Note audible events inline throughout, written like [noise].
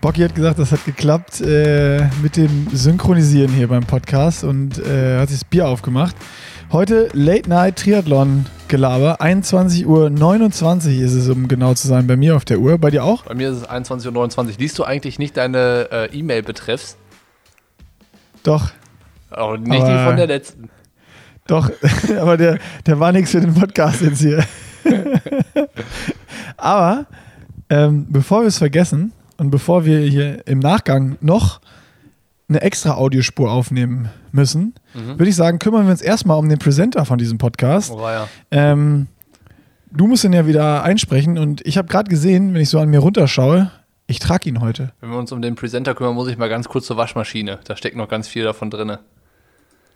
Bocky hat gesagt, das hat geklappt äh, mit dem Synchronisieren hier beim Podcast und äh, hat sich das Bier aufgemacht. Heute Late Night Triathlon Gelaber. 21.29 Uhr ist es, um genau zu sein, bei mir auf der Uhr. Bei dir auch? Bei mir ist es 21.29 Uhr. Liest du eigentlich nicht deine äh, E-Mail betreffs? Doch. Auch nicht aber, die von der letzten. Doch, [laughs] aber der, der war nichts für den Podcast jetzt hier. [laughs] aber ähm, bevor wir es vergessen, und bevor wir hier im Nachgang noch eine extra Audiospur aufnehmen müssen, mhm. würde ich sagen, kümmern wir uns erstmal um den Presenter von diesem Podcast. Oh, ja. ähm, du musst ihn ja wieder einsprechen und ich habe gerade gesehen, wenn ich so an mir runterschaue, ich trage ihn heute. Wenn wir uns um den Presenter kümmern, muss ich mal ganz kurz zur Waschmaschine. Da steckt noch ganz viel davon drin.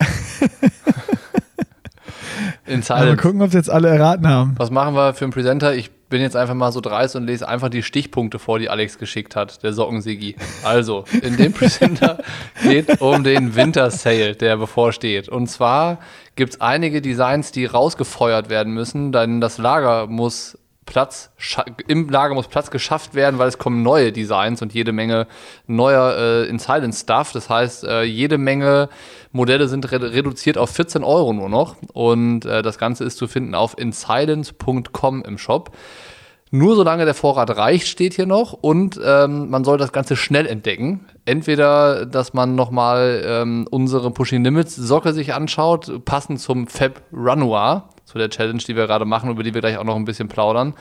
[laughs] In Silence. Mal gucken, ob es jetzt alle erraten haben. Was machen wir für einen Presenter? Ich bin jetzt einfach mal so dreist und lese einfach die Stichpunkte vor, die Alex geschickt hat, der Sockensigi. Also, in dem [laughs] Presenter geht um den Winter Sale, der bevorsteht. Und zwar gibt es einige Designs, die rausgefeuert werden müssen, denn das Lager muss Platz, im Lager muss Platz geschafft werden, weil es kommen neue Designs und jede Menge neuer äh, in Silent Stuff. Das heißt, äh, jede Menge Modelle sind re reduziert auf 14 Euro nur noch. Und äh, das Ganze ist zu finden auf insilence.com im Shop. Nur solange der Vorrat reicht, steht hier noch. Und ähm, man soll das Ganze schnell entdecken. Entweder, dass man nochmal ähm, unsere Pushing Limits Socke sich anschaut, passend zum Fab Renoir, zu der Challenge, die wir gerade machen, über die wir gleich auch noch ein bisschen plaudern.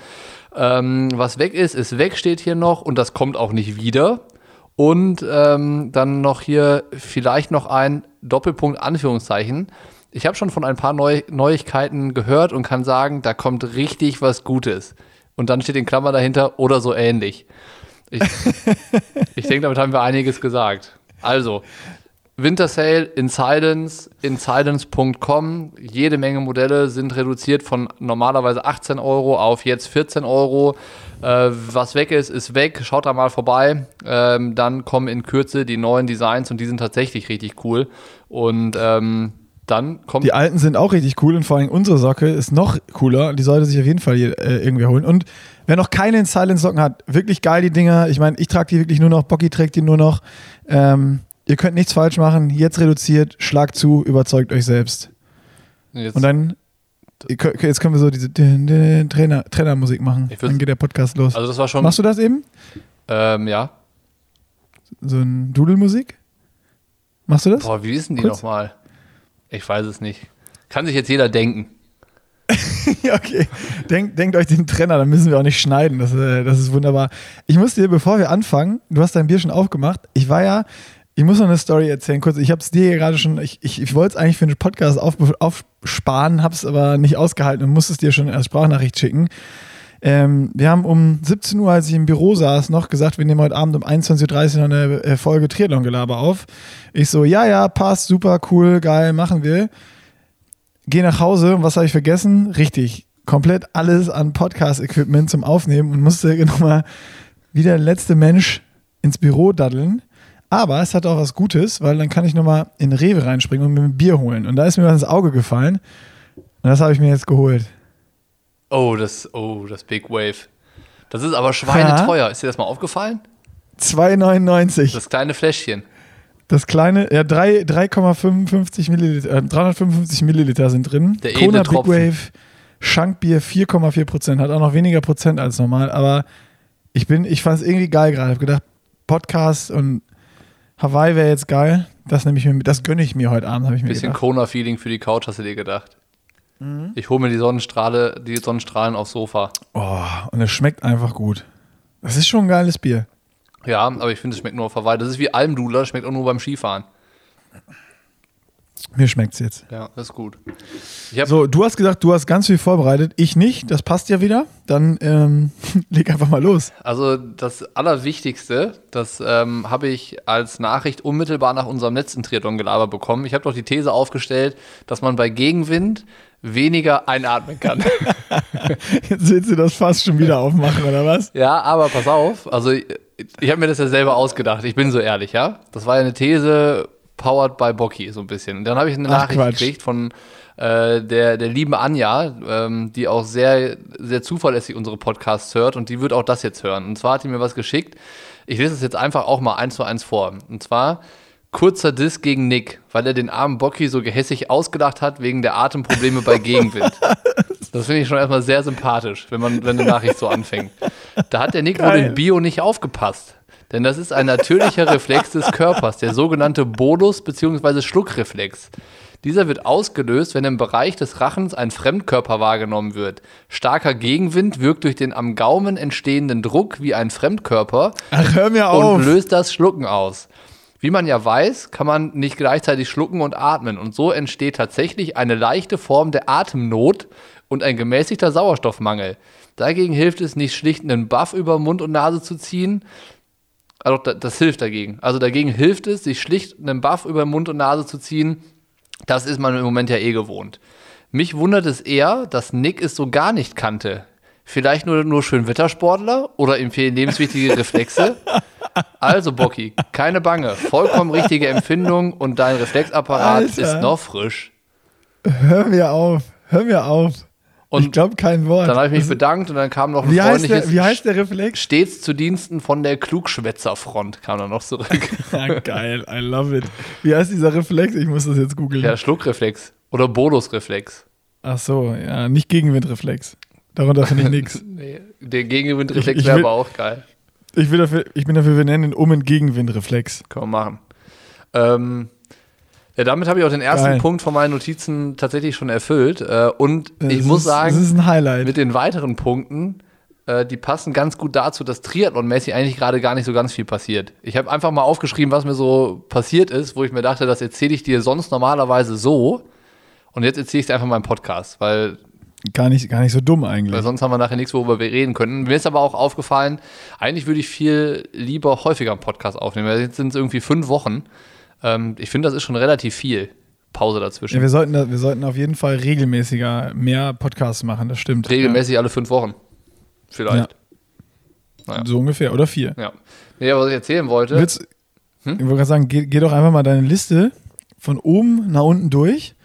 Ähm, was weg ist, ist weg, steht hier noch. Und das kommt auch nicht wieder. Und ähm, dann noch hier vielleicht noch ein Doppelpunkt Anführungszeichen. Ich habe schon von ein paar Neu Neuigkeiten gehört und kann sagen, da kommt richtig was Gutes. Und dann steht in Klammer dahinter oder so ähnlich. Ich, [laughs] ich denke, damit haben wir einiges gesagt. Also, Winter Sale in Silence, in silence.com. Jede Menge Modelle sind reduziert von normalerweise 18 Euro auf jetzt 14 Euro. Äh, was weg ist, ist weg. Schaut da mal vorbei. Ähm, dann kommen in Kürze die neuen Designs und die sind tatsächlich richtig cool. Und ähm, dann kommt. Die alten sind auch richtig cool und vor allem unsere Socke ist noch cooler. Die sollte sich auf jeden Fall hier, äh, irgendwie holen. Und wer noch keine in Silence Socken hat, wirklich geil die Dinger. Ich meine, ich trage die wirklich nur noch, Bocky trägt die nur noch. Ähm, Ihr könnt nichts falsch machen. Jetzt reduziert, schlag zu, überzeugt euch selbst. Jetzt. Und dann, jetzt können wir so diese Trainer, Trainermusik machen. Dann geht der Podcast los. Also das war schon. Machst du das eben? Ähm, ja. So ein Dudelmusik? Machst du das? Boah, wie ist denn die nochmal? Ich weiß es nicht. Kann sich jetzt jeder denken. [laughs] ja, okay. Denkt, denkt euch den Trenner, dann müssen wir auch nicht schneiden. Das, äh, das ist wunderbar. Ich muss dir, bevor wir anfangen, du hast dein Bier schon aufgemacht. Ich war ja ich muss noch eine Story erzählen, kurz. Ich habe es dir gerade schon, ich, ich, ich wollte es eigentlich für den Podcast auf, aufsparen, habe es aber nicht ausgehalten und musste es dir schon als Sprachnachricht schicken. Ähm, wir haben um 17 Uhr, als ich im Büro saß, noch gesagt, wir nehmen heute Abend um 21.30 Uhr noch eine äh, Folge Triathlon-Gelaber auf. Ich so, ja, ja, passt, super, cool, geil, machen wir. Geh nach Hause und was habe ich vergessen? Richtig, komplett alles an Podcast-Equipment zum Aufnehmen und musste [laughs] nochmal wie der letzte Mensch ins Büro daddeln aber es hat auch was Gutes, weil dann kann ich nochmal in Rewe reinspringen und mir ein Bier holen. Und da ist mir was ins Auge gefallen. Und das habe ich mir jetzt geholt. Oh, das, oh, das Big Wave. Das ist aber schweineteuer. Ja. Ist dir das mal aufgefallen? 2,99. Das kleine Fläschchen. Das kleine, ja, 3,55 Milliliter, äh, 355 Milliliter sind drin. Der Kona Big Wave Schankbier 4,4 Prozent. Hat auch noch weniger Prozent als normal. Aber ich bin, ich fand es irgendwie geil gerade. Ich habe gedacht, Podcast und Hawaii wäre jetzt geil. Das nehme ich mir, das gönne ich mir heute Abend, habe ich mir Bisschen Kona-Feeling für die Couch, hast du dir gedacht? Mhm. Ich hole mir die Sonnenstrahle, die Sonnenstrahlen aufs Sofa. Oh, und es schmeckt einfach gut. Das ist schon ein geiles Bier. Ja, aber ich finde, es schmeckt nur auf Hawaii. Das ist wie Almdudler, schmeckt auch nur beim Skifahren. Mir schmeckt es jetzt. Ja, das ist gut. So, du hast gesagt, du hast ganz viel vorbereitet. Ich nicht. Das passt ja wieder. Dann ähm, [laughs] leg einfach mal los. Also das Allerwichtigste, das ähm, habe ich als Nachricht unmittelbar nach unserem letzten Triathlon-Gelaber bekommen. Ich habe doch die These aufgestellt, dass man bei Gegenwind weniger einatmen kann. [laughs] Jetzt willst du das fast schon wieder aufmachen, oder was? Ja, aber pass auf. Also ich, ich habe mir das ja selber ausgedacht. Ich bin so ehrlich, ja. Das war ja eine These, powered by Bocky, so ein bisschen. Und dann habe ich eine Ach, Nachricht Quatsch. gekriegt von äh, der, der lieben Anja, ähm, die auch sehr, sehr zuverlässig unsere Podcasts hört und die wird auch das jetzt hören. Und zwar hat die mir was geschickt. Ich lese es jetzt einfach auch mal eins zu eins vor. Und zwar kurzer Diss gegen Nick, weil er den armen Bocky so gehässig ausgedacht hat wegen der Atemprobleme bei [laughs] Gegenwind. Das finde ich schon erstmal sehr sympathisch, wenn man wenn eine Nachricht so anfängt. Da hat der Nick wohl Geil. in Bio nicht aufgepasst. Denn das ist ein natürlicher Reflex des Körpers, der sogenannte Bolus- bzw. Schluckreflex. Dieser wird ausgelöst, wenn im Bereich des Rachens ein Fremdkörper wahrgenommen wird. Starker Gegenwind wirkt durch den am Gaumen entstehenden Druck wie ein Fremdkörper Ach, hör mir und auf. löst das Schlucken aus. Wie man ja weiß, kann man nicht gleichzeitig schlucken und atmen. Und so entsteht tatsächlich eine leichte Form der Atemnot und ein gemäßigter Sauerstoffmangel. Dagegen hilft es nicht schlicht einen Buff über Mund und Nase zu ziehen. Also da- das hilft dagegen. Also dagegen hilft es, sich schlicht einen Buff über Mund und Nase zu ziehen. Das ist man im Moment ja eh gewohnt. Mich wundert es eher, dass Nick es so gar nicht kannte. Vielleicht nur, nur Schönwettersportler oder ihm fehlen lebenswichtige [laughs] Reflexe? Also, Bocky, keine Bange. Vollkommen richtige Empfindung und dein Reflexapparat Alter. ist noch frisch. Hör mir auf. Hör mir auf. Und ich glaube kein Wort. Dann habe ich mich bedankt und dann kam noch ein wie, heißt freundliches der, wie heißt der Reflex? Stets zu Diensten von der Klugschwätzerfront kam dann noch zurück. Ja, [laughs] geil, I love it. Wie heißt dieser Reflex? Ich muss das jetzt googeln. ja, Schluckreflex oder Bolusreflex. Ach so, ja, nicht Gegenwindreflex. Darunter finde ich [laughs] nichts. Nee, der Gegenwindreflex wäre aber auch geil. Ich, will dafür, ich bin dafür, wir nennen ihn um in Gegenwindreflex. Können wir machen. Ähm, ja, damit habe ich auch den ersten Geil. Punkt von meinen Notizen tatsächlich schon erfüllt. Äh, und ich Das muss ist, sagen, mit den weiteren Punkten, äh, die passen ganz gut dazu, dass Triathlon-mäßig eigentlich gerade gar nicht so ganz viel passiert. Ich habe einfach mal aufgeschrieben, was mir so passiert ist, wo ich mir dachte, das erzähle ich dir sonst normalerweise so. Und jetzt erzähle ich es einfach mal im Podcast, weil Gar nicht, gar nicht so dumm eigentlich. weil sonst haben wir nachher nichts, worüber wir reden können. Mir ist aber auch aufgefallen, eigentlich würde ich viel lieber häufiger einen Podcast aufnehmen. weil Jetzt sind es irgendwie fünf Wochen. Ähm, ich finde, das ist schon relativ viel Pause dazwischen. ja, wir, sollten, wir sollten auf jeden Fall regelmäßiger mehr Podcasts machen, das stimmt. Regelmäßig alle fünf Wochen. Vielleicht. Ja. Naja. So ungefähr. Oder vier. Ja. Nee, was ich erzählen wollte. Willst, Hm? Ich wollte gerade sagen, geh, geh doch einfach mal deine Liste von oben nach unten durch.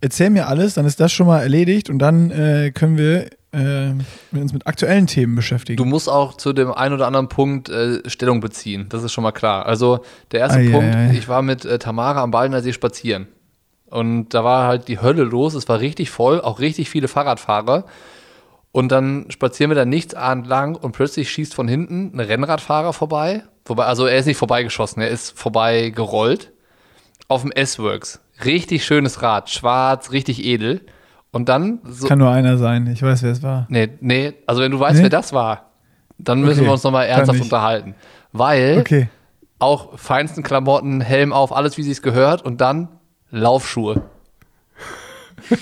Erzähl mir alles, dann ist das schon mal erledigt und dann äh, können wir äh, uns mit aktuellen Themen beschäftigen. Du musst auch zu dem einen oder anderen Punkt äh, Stellung beziehen. Das ist schon mal klar. Also der erste Ei, Punkt, ich war mit äh, Tamara am Baldner See spazieren. Und da war halt die Hölle los. Es war richtig voll, auch richtig viele Fahrradfahrer. Und dann spazieren wir da nichts ahnt lang und plötzlich schießt von hinten ein Rennradfahrer vorbei. Wobei, also er ist nicht vorbeigeschossen, er ist vorbei gerollt. Auf dem S-Works. Richtig schönes Rad, schwarz, richtig edel. Und dann so. Kann nur einer sein. Ich weiß, wer es war. Nee, nee, also wenn du weißt, Nee? wer das war, dann müssen Okay, wir uns nochmal ernsthaft unterhalten. Weil Okay. auch feinsten Klamotten, Helm auf, alles wie sie es gehört und dann Laufschuhe. [laughs]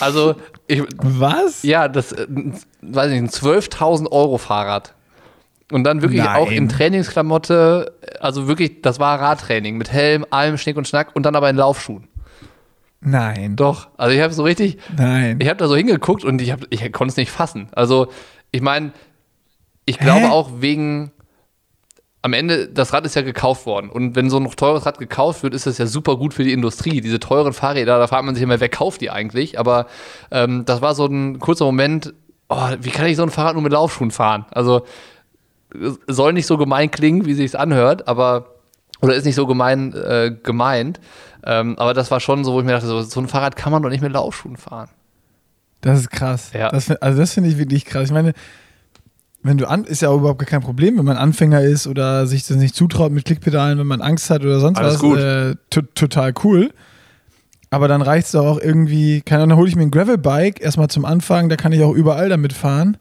also, ich, Was? ja, das, äh, weiß ich nicht, ein 12.000 Euro Fahrrad. Und dann wirklich Nein. auch in Trainingsklamotte, also wirklich, das war Radtraining mit Helm, allem Schnick und Schnack und dann aber in Laufschuhen. Nein. Doch, also ich habe so richtig, Nein. ich habe da so hingeguckt und ich, hab- ich konnte es nicht fassen. Also, ich meine, ich glaube Hä? auch wegen, am Ende, das Rad ist ja gekauft worden. Und wenn so ein teures Rad gekauft wird, ist das ja super gut für die Industrie. Diese teuren Fahrräder, da fragt man sich immer, wer kauft die eigentlich? Aber ähm, das war so ein kurzer Moment, oh, wie kann ich so ein Fahrrad nur mit Laufschuhen fahren? Also, soll nicht so gemein klingen, wie sich's anhört, aber oder ist nicht so gemein äh, gemeint. Ähm, aber das war schon so, wo ich mir dachte, so, so ein Fahrrad kann man doch nicht mit Laufschuhen fahren. Das ist krass. Ja. Das, also das finde ich wirklich krass. Ich meine, wenn du an, ist ja auch überhaupt kein Problem, wenn man Anfänger ist oder sich das nicht zutraut mit Klickpedalen, wenn man Angst hat oder sonst Alles was. gut. Äh, to total cool. Aber dann reicht es doch auch irgendwie, keine Ahnung, dann hole ich mir ein Gravelbike erstmal zum Anfang, da kann ich auch überall damit fahren.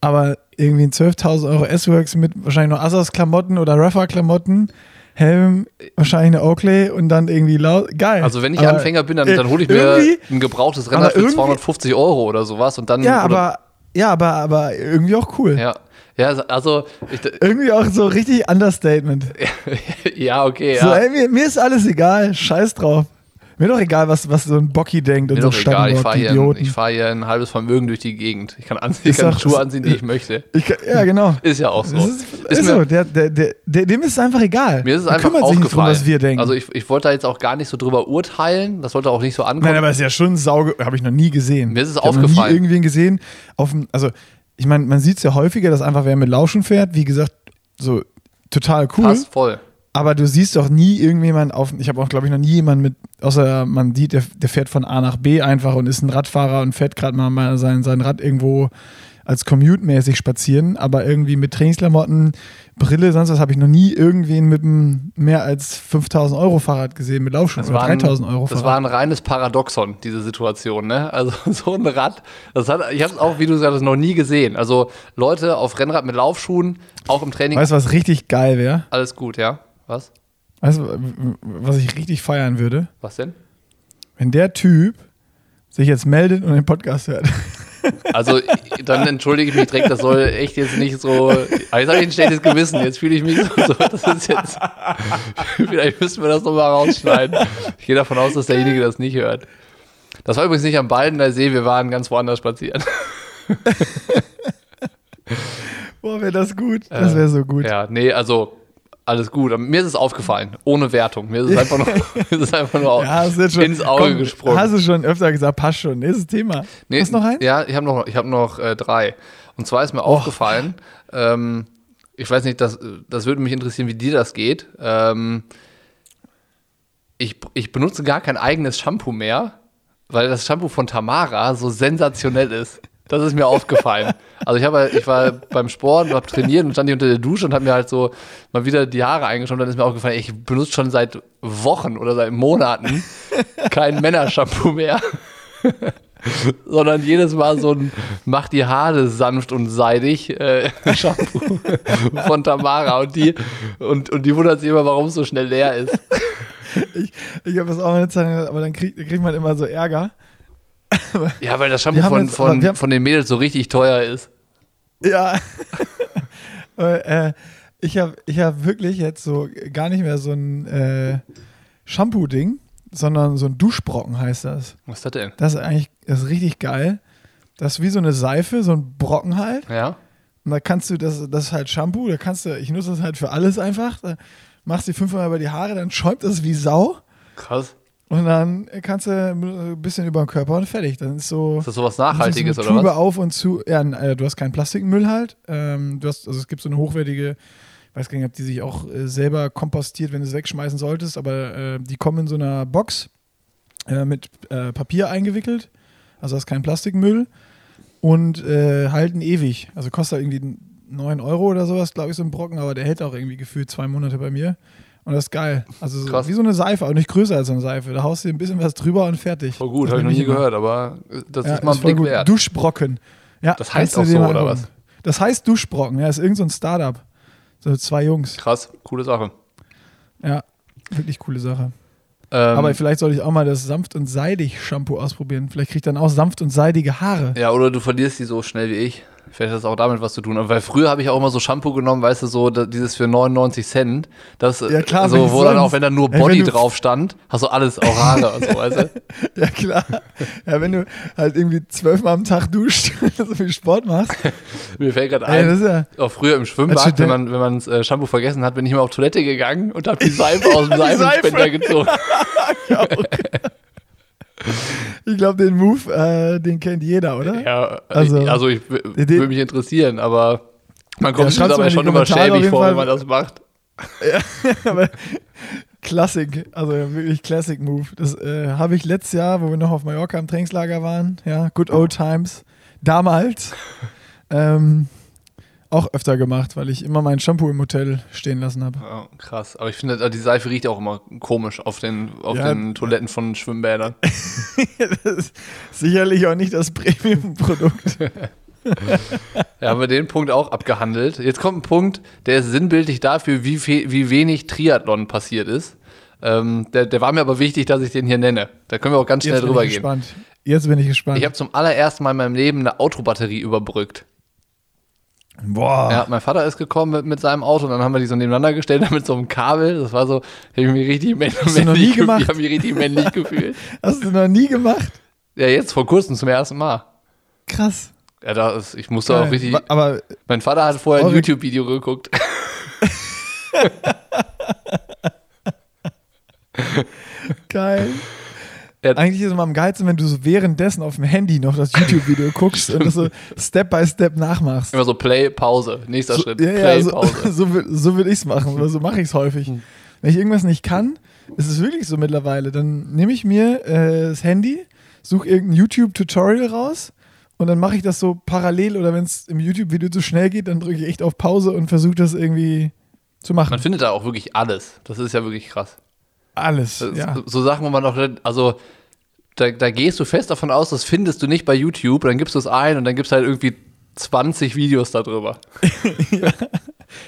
Aber irgendwie ein 12.000 Euro S-Works mit wahrscheinlich noch Assos-Klamotten oder Rafa-Klamotten, Helm, wahrscheinlich eine Oakley und dann irgendwie laut. Geil. Also wenn ich Aber, Anfänger bin, dann, dann hole ich mir ein gebrauchtes Rennrad für irgendwie- 250 Euro oder sowas und dann. Ja, aber, ja, aber, aber irgendwie auch cool. Ja, ja also. Ich, Irgendwie auch so richtig Understatement. [laughs] ja, okay, So, ja. ey, mir, mir ist alles egal, scheiß drauf. Mir doch egal, was, was so ein Bocki denkt und so doch egal, ich fahre hier, ich fahr hier ein halbes Vermögen durch die Gegend. Ich kann, anziehen, ich kann Schuhe anziehen, die ich möchte. Ich, kann- ja, genau. Ist ja auch so. Ist, Ist ist mir- so, der, der, der, dem ist es einfach egal. Mir ist es einfach kümmert sich nicht drum, aufgefallen. was wir denken. Also ich, ich wollte da jetzt auch gar nicht so drüber urteilen. Das sollte auch nicht so ankommen. Nein, aber es ist ja schon sauge, habe ich noch nie gesehen. Mir ist es ich hab Noch aufgefallen. nie irgendwen gesehen. Auf dem, also, ich meine, man sieht es ja häufiger, dass einfach wer mit Lauschen fährt, wie gesagt, so total cool. Passt voll. Aber du siehst doch nie irgendjemand auf, ich habe auch, glaube ich, noch nie jemanden mit, außer man sieht, der, der fährt von A nach B einfach und ist ein Radfahrer und fährt gerade mal, mal sein, sein Rad irgendwo als Commute-mäßig spazieren, aber irgendwie mit Trainingsklamotten, Brille, sonst was habe ich noch nie irgendwen mit einem mehr als 5000 Euro Fahrrad gesehen, mit Laufschuhen Das oder war, ein, 3000 Euro das war ein reines Paradoxon, diese Situation. Ne? Also [laughs] so ein Rad, das hat, ich habe es auch, wie du sagst, noch nie gesehen. Also Leute auf Rennrad mit Laufschuhen, auch im Training, Weißt du, was richtig geil wäre? alles gut, ja? Was? Du, was ich richtig feiern würde? Was denn? Wenn der Typ sich jetzt meldet und den Podcast hört. [laughs] Also dann entschuldige ich mich direkt, das soll echt jetzt nicht so. Aber jetzt habe ich ein schlechtes Gewissen. Jetzt fühle ich mich so, so. Das ist jetzt. Vielleicht müssen wir das nochmal rausschneiden. Ich gehe davon aus, dass derjenige das nicht hört. Das war übrigens nicht am Baldener See, wir waren ganz woanders spazieren. [laughs] Boah, wäre das gut. Das wäre so gut. Ja, nee, also alles gut. Aber Mir ist es aufgefallen, ohne Wertung. Mir ist es einfach nur, [laughs] [laughs] mir ist einfach nur Ja, schon, ins Auge komm, gesprungen. Hast du schon öfter gesagt, passt schon. Nächstes Thema. Nee, Hast du noch einen? Ja, ich habe noch, ich hab noch äh, drei. Und zwar ist mir aufgefallen, ähm, ich weiß nicht, das, das würde mich interessieren, wie dir das geht. Ähm, ich, ich benutze gar kein eigenes Shampoo mehr, weil das Shampoo von Tamara so sensationell ist. Das ist mir aufgefallen. Also ich habe, ich war beim Sport und habe trainiert und stand hier unter der Dusche und habe mir halt so mal wieder die Haare eingeschaut. Und dann ist mir aufgefallen, ich benutze schon seit Wochen oder seit Monaten kein Männershampoo mehr [laughs] sondern jedes Mal so ein macht die Haare sanft und seidig äh, [laughs] Shampoo von Tamara und die und, und die wundert sich immer, warum es so schnell leer ist. Ich, ich habe das auch mal eine Zeit aber dann kriegt, kriegt man immer so Ärger. [laughs] Ja, weil das Shampoo von, jetzt- von, haben- von den Mädels so richtig teuer ist. Ja. [laughs] Äh, ich habe ich hab wirklich jetzt so gar nicht mehr so ein äh, Shampoo-Ding, sondern so ein Duschbrocken heißt das. Was ist das denn? Das ist eigentlich das ist richtig geil. Das ist wie so eine Seife, so ein Brocken halt. Ja? Und da kannst du, das, das ist halt Shampoo, da kannst du, ich nutze das halt für alles einfach. Da machst du die fünfmal über die Haare, dann schäumt das wie Sau. Krass. Und dann kannst du ein bisschen über den Körper und fertig. Dann ist so. Ist das sowas Nachhaltiges so oder Tube was? auf und zu. Ja, äh, du hast keinen Plastikmüll halt. Ähm, du hast, also es gibt so eine hochwertige, ich weiß gar nicht, ob die sich auch äh, selber kompostiert, wenn du es wegschmeißen solltest, aber äh, die kommen in so einer Box mit Papier eingewickelt. Also hast keinen Plastikmüll und halten ewig. Also kostet irgendwie 9 Euro oder sowas, glaube ich, so ein Brocken, aber der hält auch irgendwie gefühlt zwei Monate bei mir. Und das ist geil. Also so, Krass. wie so eine Seife, aber nicht größer als eine Seife. Da haust du dir ein bisschen was drüber und fertig. Voll gut, Das habe ich noch nie gehört, aber das Ja, ist mal ein Blick gut. wert. Duschbrocken. Ja, Das heißt auch so, oder angucken. Das heißt Duschbrocken, ja, ist irgend so ein Startup. So zwei Jungs. Krass, coole Sache. Ja, wirklich coole Sache. Ähm, Aber vielleicht sollte ich auch mal das sanft und seidig Shampoo ausprobieren. Vielleicht krieg ich dann auch sanft und seidige Haare. Ja, oder du verlierst die so schnell wie ich. Vielleicht hat das auch damit was zu tun. Weil früher habe ich auch immer so Shampoo genommen, weißt du, so dieses für 99 Cent. Das, Ja, klar, so, wo dann auch, wenn da nur Ey, Body du- drauf stand, hast du alles, Haare und so, weißt du? [laughs] Ja, klar. Ja, wenn du halt irgendwie zwölfmal am Tag duscht [laughs] und so viel Sport machst. [laughs] Mir fällt gerade Ey, ein, ist ja. auch früher im Schwimmbad, wenn man, wenn man das äh, Shampoo vergessen hat, bin ich immer auf Toilette gegangen und habe die Seife aus dem. Seifenspender gezogen. Ich glaube, den Move, äh, den kennt jeder, oder? Ja, Also- also, ich würde mich interessieren, aber man kommt Ja, dabei schon immer schäbig vor, Fall. wenn man das macht. [laughs] Aber Klassik, also wirklich Classic Move. Das äh, habe ich letztes Jahr, wo wir noch auf Mallorca im Trainingslager waren, ja, good old times, damals, [laughs] ähm, auch öfter gemacht, weil ich immer mein Shampoo im Hotel stehen lassen habe. Ja, krass. Aber ich finde, äh, die Seife riecht auch immer komisch auf den, auf Ja. den Toiletten von Schwimmbädern. [laughs] das ist sicherlich auch nicht das Premium-Produkt. [laughs] Ja, haben wir den Punkt auch abgehandelt. Jetzt kommt ein Punkt, der ist sinnbildlich dafür, wie, wie wenig Triathlon passiert ist. Ähm, der, der war mir aber wichtig, dass ich den hier nenne. Da können wir auch ganz schnell Jetzt drüber gehen. gespannt. Jetzt bin ich gespannt. Ich habe zum allerersten Mal in meinem Leben eine Autobatterie überbrückt. Boah. Ja, mein Vater ist gekommen mit, mit seinem Auto und dann haben wir die so nebeneinander gestellt [laughs] mit so einem Kabel. Das war so, ich habe mich richtig männlich, du noch nie männlich, ge- gemacht? ich hab mich richtig männlich gefühlt. Hast du noch nie gemacht? Ja, jetzt vor kurzem zum ersten Mal. Krass. Ja, da ist, ich musste auch Geil. richtig. Wa- Aber Mein Vater hat vorher ein YouTube-Video geguckt. [laughs] [laughs] geil. Ja. Eigentlich ist es immer am geilsten, wenn du so währenddessen auf dem Handy noch das YouTube-Video [laughs] guckst und das so Step by Step nachmachst. Immer so Play, Pause. Nächster So, Schritt. ja, Play, ja, so, Pause. [laughs] so, will- so will ich es machen oder so mache ich es häufig. Hm. Wenn ich irgendwas nicht kann, ist es wirklich so mittlerweile. Dann nehme ich mir äh, das Handy, suche irgendein YouTube-Tutorial raus und dann mache ich das so parallel oder wenn es im YouTube-Video zu schnell geht, dann drücke ich echt auf Pause und versuche das irgendwie zu machen. Man findet da auch wirklich alles. Das ist ja wirklich krass. Alles. Ja. So Sachen, wo man noch, also da, da gehst du fest davon aus, das findest du nicht bei YouTube, dann gibst du es ein und dann gibst du halt irgendwie 20 Videos darüber. [laughs]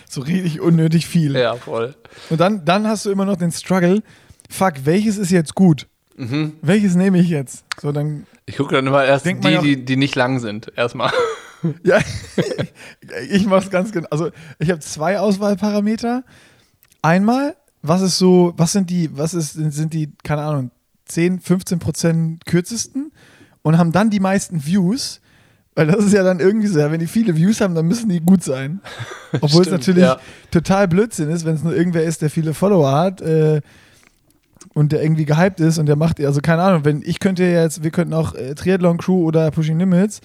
So richtig unnötig viel. Ja, voll. Und dann, dann hast du immer noch den Struggle, fuck, welches ist jetzt gut? Mhm. Welches nehme ich jetzt? So, dann, Ich gucke dann immer erst die, ja auch- die, die nicht lang sind. Erstmal. [laughs] ja, ich mache es ganz genau. Also, ich habe zwei Auswahlparameter. Einmal, was ist so, was sind die, was ist, sind die, keine Ahnung, 10, 15 Prozent kürzesten und haben dann die meisten Views. Weil das ist ja dann irgendwie so, ja, wenn die viele Views haben, dann müssen die gut sein. [laughs] Obwohl es Stimmt, natürlich ja. total Blödsinn ist, wenn es nur irgendwer ist, der viele Follower hat äh, und der irgendwie gehypt ist und der macht, also keine Ahnung, wenn ich könnte jetzt, wir könnten auch äh, Triathlon Crew oder Pushing Limits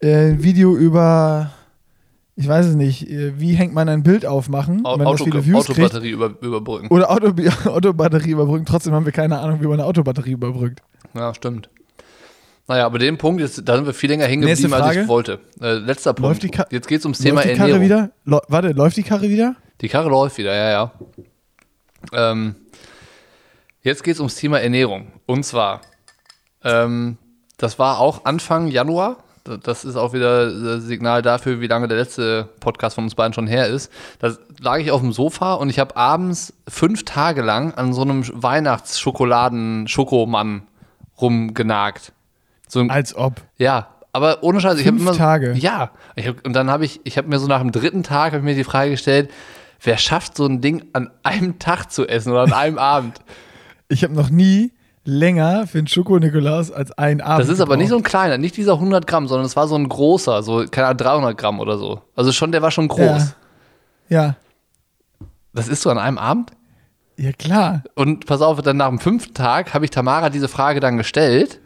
äh, ein Video über, ich weiß es nicht, äh, wie hängt man ein Bild aufmachen, Au- Auto, viele Views kriegt. Autobatterie über, überbrücken. Oder Auto, [laughs] Autobatterie überbrücken. Trotzdem haben wir keine Ahnung, wie man eine Autobatterie überbrückt. Ja, stimmt. Naja, aber den Punkt, jetzt, da sind wir viel länger hängen geblieben, als ich wollte. Äh, letzter Punkt. Jetzt geht es ums Thema läuft die Karre Ernährung. wieder? Läu- warte, läuft die Karre wieder? Die Karre läuft wieder, ja, ja. Ähm, jetzt geht es ums Thema Ernährung. Und zwar, ähm, das war auch Anfang Januar. Das ist auch wieder das Signal dafür, wie lange der letzte Podcast von uns beiden schon her ist. Da lag ich auf dem Sofa und ich habe abends fünf Tage lang an so einem Weihnachtsschokoladen-Schokomann rumgenagt. So ein Als ob. ja, aber ohne Scheiß, ich habe Fünf immer Tage? Ja, hab, und dann habe ich, ich habe mir so nach dem dritten Tag habe ich mir die Frage gestellt, wer schafft so ein Ding an einem Tag zu essen oder an einem Abend? Ich habe noch nie länger für einen Schoko-Nikolaus als einen Abend. Das ist aber nicht so ein kleiner, nicht dieser 100 Gramm, sondern es war so ein großer, so keine Ahnung, 300 Gramm oder so. Also schon, der war schon groß. Ja. Das isst du an einem Abend? Ja, klar. Und pass auf, dann nach dem fünften Tag habe ich Tamara diese Frage dann gestellt.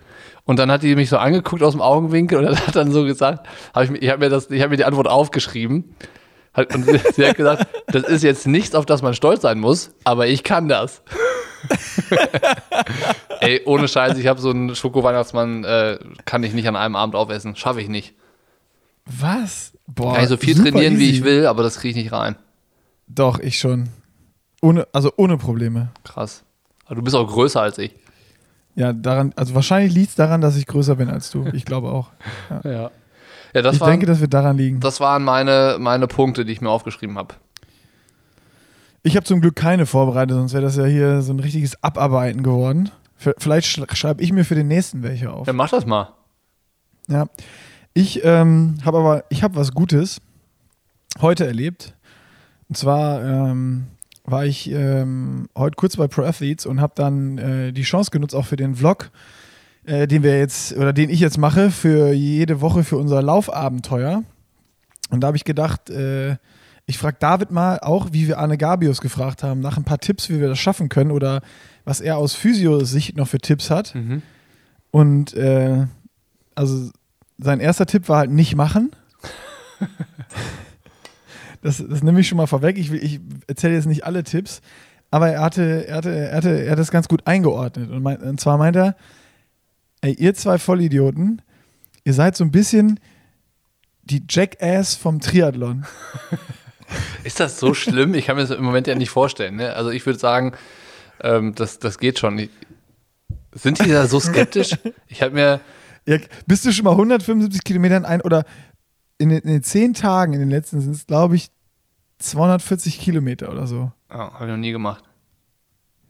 Und dann hat die mich so angeguckt aus dem Augenwinkel und dann [laughs] hat dann so gesagt, hab ich, ich habe mir, das- ich hab mir die Antwort aufgeschrieben. Hat, und sie, [laughs] sie hat gesagt, das ist jetzt nichts, auf das man stolz sein muss, aber ich kann das. [laughs] Ey, ohne Scheiß, ich habe so einen Schoko-Weihnachtsmann, äh, kann ich nicht an einem Abend aufessen. Schaffe ich nicht. Was? Boah. Kann ich so viel trainieren, wie easy. ich will, aber das kriege ich nicht rein. Doch, ich schon. Ohne, also ohne Probleme. Krass. Aber du bist auch größer als ich. Ja, daran, also wahrscheinlich liegt es daran, dass ich größer bin als du. Ich glaube auch. [laughs] Ja. Ja, das ich waren, denke, das wird daran liegen. das waren meine, meine Punkte, die ich mir aufgeschrieben habe. Ich habe zum Glück keine vorbereitet, sonst wäre das ja hier so ein richtiges Abarbeiten geworden. Vielleicht sch schreibe ich mir für den nächsten welche auf. Ja, mach das mal. Ja. Ich ähm, habe aber, ich habe was Gutes heute erlebt. Und zwar ähm, war ich ähm, heute kurz bei Pro Athletes und habe dann äh, die Chance genutzt, auch für den Vlog, äh, den wir jetzt, oder den ich jetzt mache, für jede Woche für unser Laufabenteuer. Und da habe ich gedacht, äh, ich frage David mal auch, wie wir Arne Gabius gefragt haben, nach ein paar Tipps, wie wir das schaffen können oder was er aus Physio-Sicht noch für Tipps hat. Mhm. Und äh, also sein erster Tipp war halt nicht machen. [laughs] das, das nehme ich schon mal vorweg. Ich, will- ich erzähle jetzt nicht alle Tipps, aber er hatte, er hatte, er hatte, er hat das ganz gut eingeordnet. Und, mein, und zwar meint er, ey, ihr zwei Vollidioten, ihr seid so ein bisschen die Jackass vom Triathlon. [laughs] Ist das so schlimm? Ich kann mir das im Moment ja nicht vorstellen. Ne? Also ich würde sagen, ähm, das, das geht schon. Ich, sind die da so skeptisch? Ich habe mir, Ja, bist du schon mal 175 Kilometer in ein oder in den, in den zehn Tagen, in den letzten sind es, glaube ich, 240 Kilometer oder so. oh, habe ich noch nie gemacht.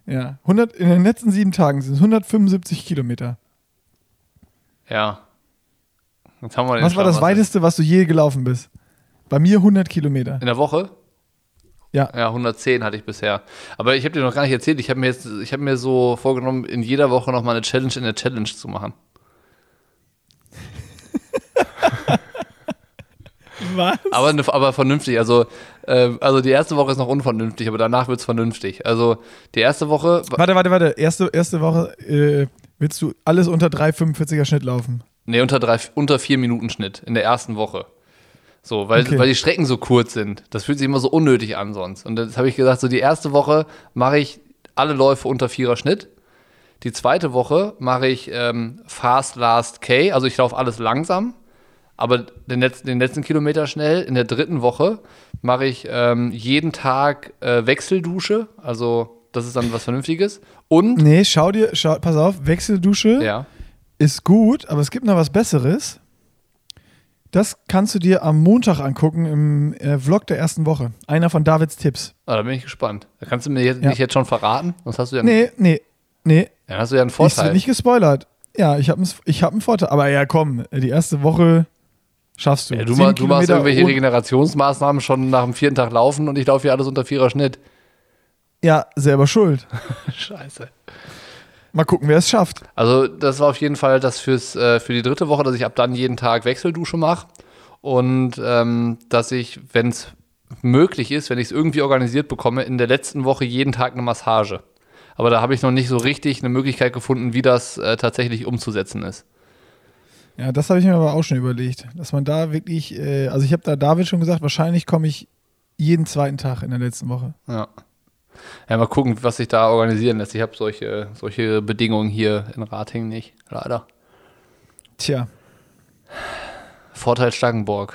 Ja, 100, in den letzten sieben Tagen sind es 175 Kilometer. Ja. Was war das Schlamassel. weiteste, was du je gelaufen bist? Bei mir 100 Kilometer. In der Woche? Ja. Ja, 110 hatte ich bisher. Aber ich habe dir noch gar nicht erzählt, ich habe mir jetzt, ich habe mir so vorgenommen, in jeder Woche noch mal eine Challenge in der Challenge zu machen. [laughs] Was? Aber, aber vernünftig. Also, äh, also die erste Woche ist noch unvernünftig, aber danach wird es vernünftig. Also die erste Woche. Warte, warte, warte. Erste, erste Woche äh, willst du alles unter 3,45er Schnitt laufen. Nee, unter, drei, unter vier Minuten Schnitt in der ersten Woche. So, weil, Okay. weil die Strecken so kurz sind. Das fühlt sich immer so unnötig an sonst. Und jetzt habe ich gesagt, so die erste Woche mache ich alle Läufe unter vierer Schnitt. Die zweite Woche mache ich ähm, Fast Last K, also ich laufe alles langsam, aber den letzten, den letzten Kilometer schnell. In der dritten Woche mache ich ähm, jeden Tag äh, Wechseldusche, also das ist dann was Vernünftiges. Und, Nee, schau dir, schau, pass auf, Wechseldusche ja, ist gut, aber es gibt noch was Besseres. Das kannst du dir am Montag angucken im äh, Vlog der ersten Woche. Einer von Davids Tipps. ah, da bin ich gespannt. Da kannst du mir jetzt, Ja. nicht jetzt schon verraten, sonst hast du ja Nee, nee, nee. Dann hast du ja einen Ich wird Vorteil. nicht gespoilert. Ja, ich habe ich hab einen Vorteil. Aber ja, komm, die erste Woche schaffst du. Ja, du, ma, du machst irgendwelche Regenerationsmaßnahmen schon nach dem vierten Tag laufen und ich laufe hier alles unter vierer Schnitt. Ja, selber schuld. [laughs] Scheiße. Mal gucken, wer es schafft. Also, das war auf jeden Fall das fürs, äh, für die dritte Woche, dass ich ab dann jeden Tag Wechseldusche mache. Und ähm, dass ich, wenn es möglich ist, wenn ich es irgendwie organisiert bekomme, in der letzten Woche jeden Tag eine Massage. Aber da habe ich noch nicht so richtig eine Möglichkeit gefunden, wie das äh, tatsächlich umzusetzen ist. Ja, das habe ich mir aber auch schon überlegt. Dass man da wirklich, äh, also ich habe da David schon gesagt, wahrscheinlich komme ich jeden zweiten Tag in der letzten Woche. Ja. Ja, mal gucken, was sich da organisieren lässt. Ich habe solche, solche Bedingungen hier in Rating nicht, leider. Tja, Vorteil Stangenborg.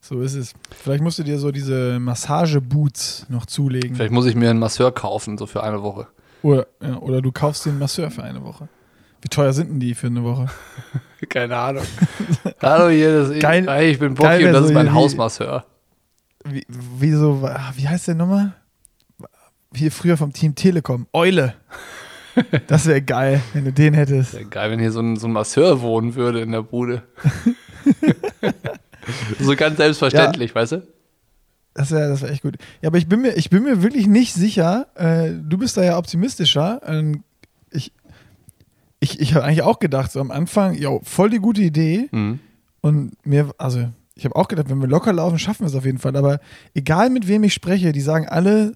so ist es. Vielleicht musst du dir so diese Massageboots noch zulegen. Vielleicht muss ich mir einen Masseur kaufen, so für eine Woche. Oder, ja, oder du kaufst den Masseur für eine Woche. Wie teuer sind denn die für eine Woche? [laughs] Keine Ahnung. [laughs] Hallo, hier, das Geil- hey, ich bin Bocky und das so ist mein Hausmasseur. Wie, wie so, wie heißt der nochmal? Hier früher vom Team Telekom. Eule. [laughs] Das wäre geil, wenn du den hättest. Wäre geil, wenn hier so ein, so ein Masseur wohnen würde in der Bude. [laughs] so ganz selbstverständlich, weißt du? Das wäre das wär echt gut. Ja, aber ich bin mir, ich bin mir wirklich nicht sicher. Äh, du bist da ja optimistischer. Ähm, ich ich, ich habe eigentlich auch gedacht, so am Anfang, jo, voll die gute Idee. Mhm. Und mir, also, ich habe auch gedacht, wenn wir locker laufen, schaffen wir es auf jeden Fall. Aber egal mit wem ich spreche, die sagen alle,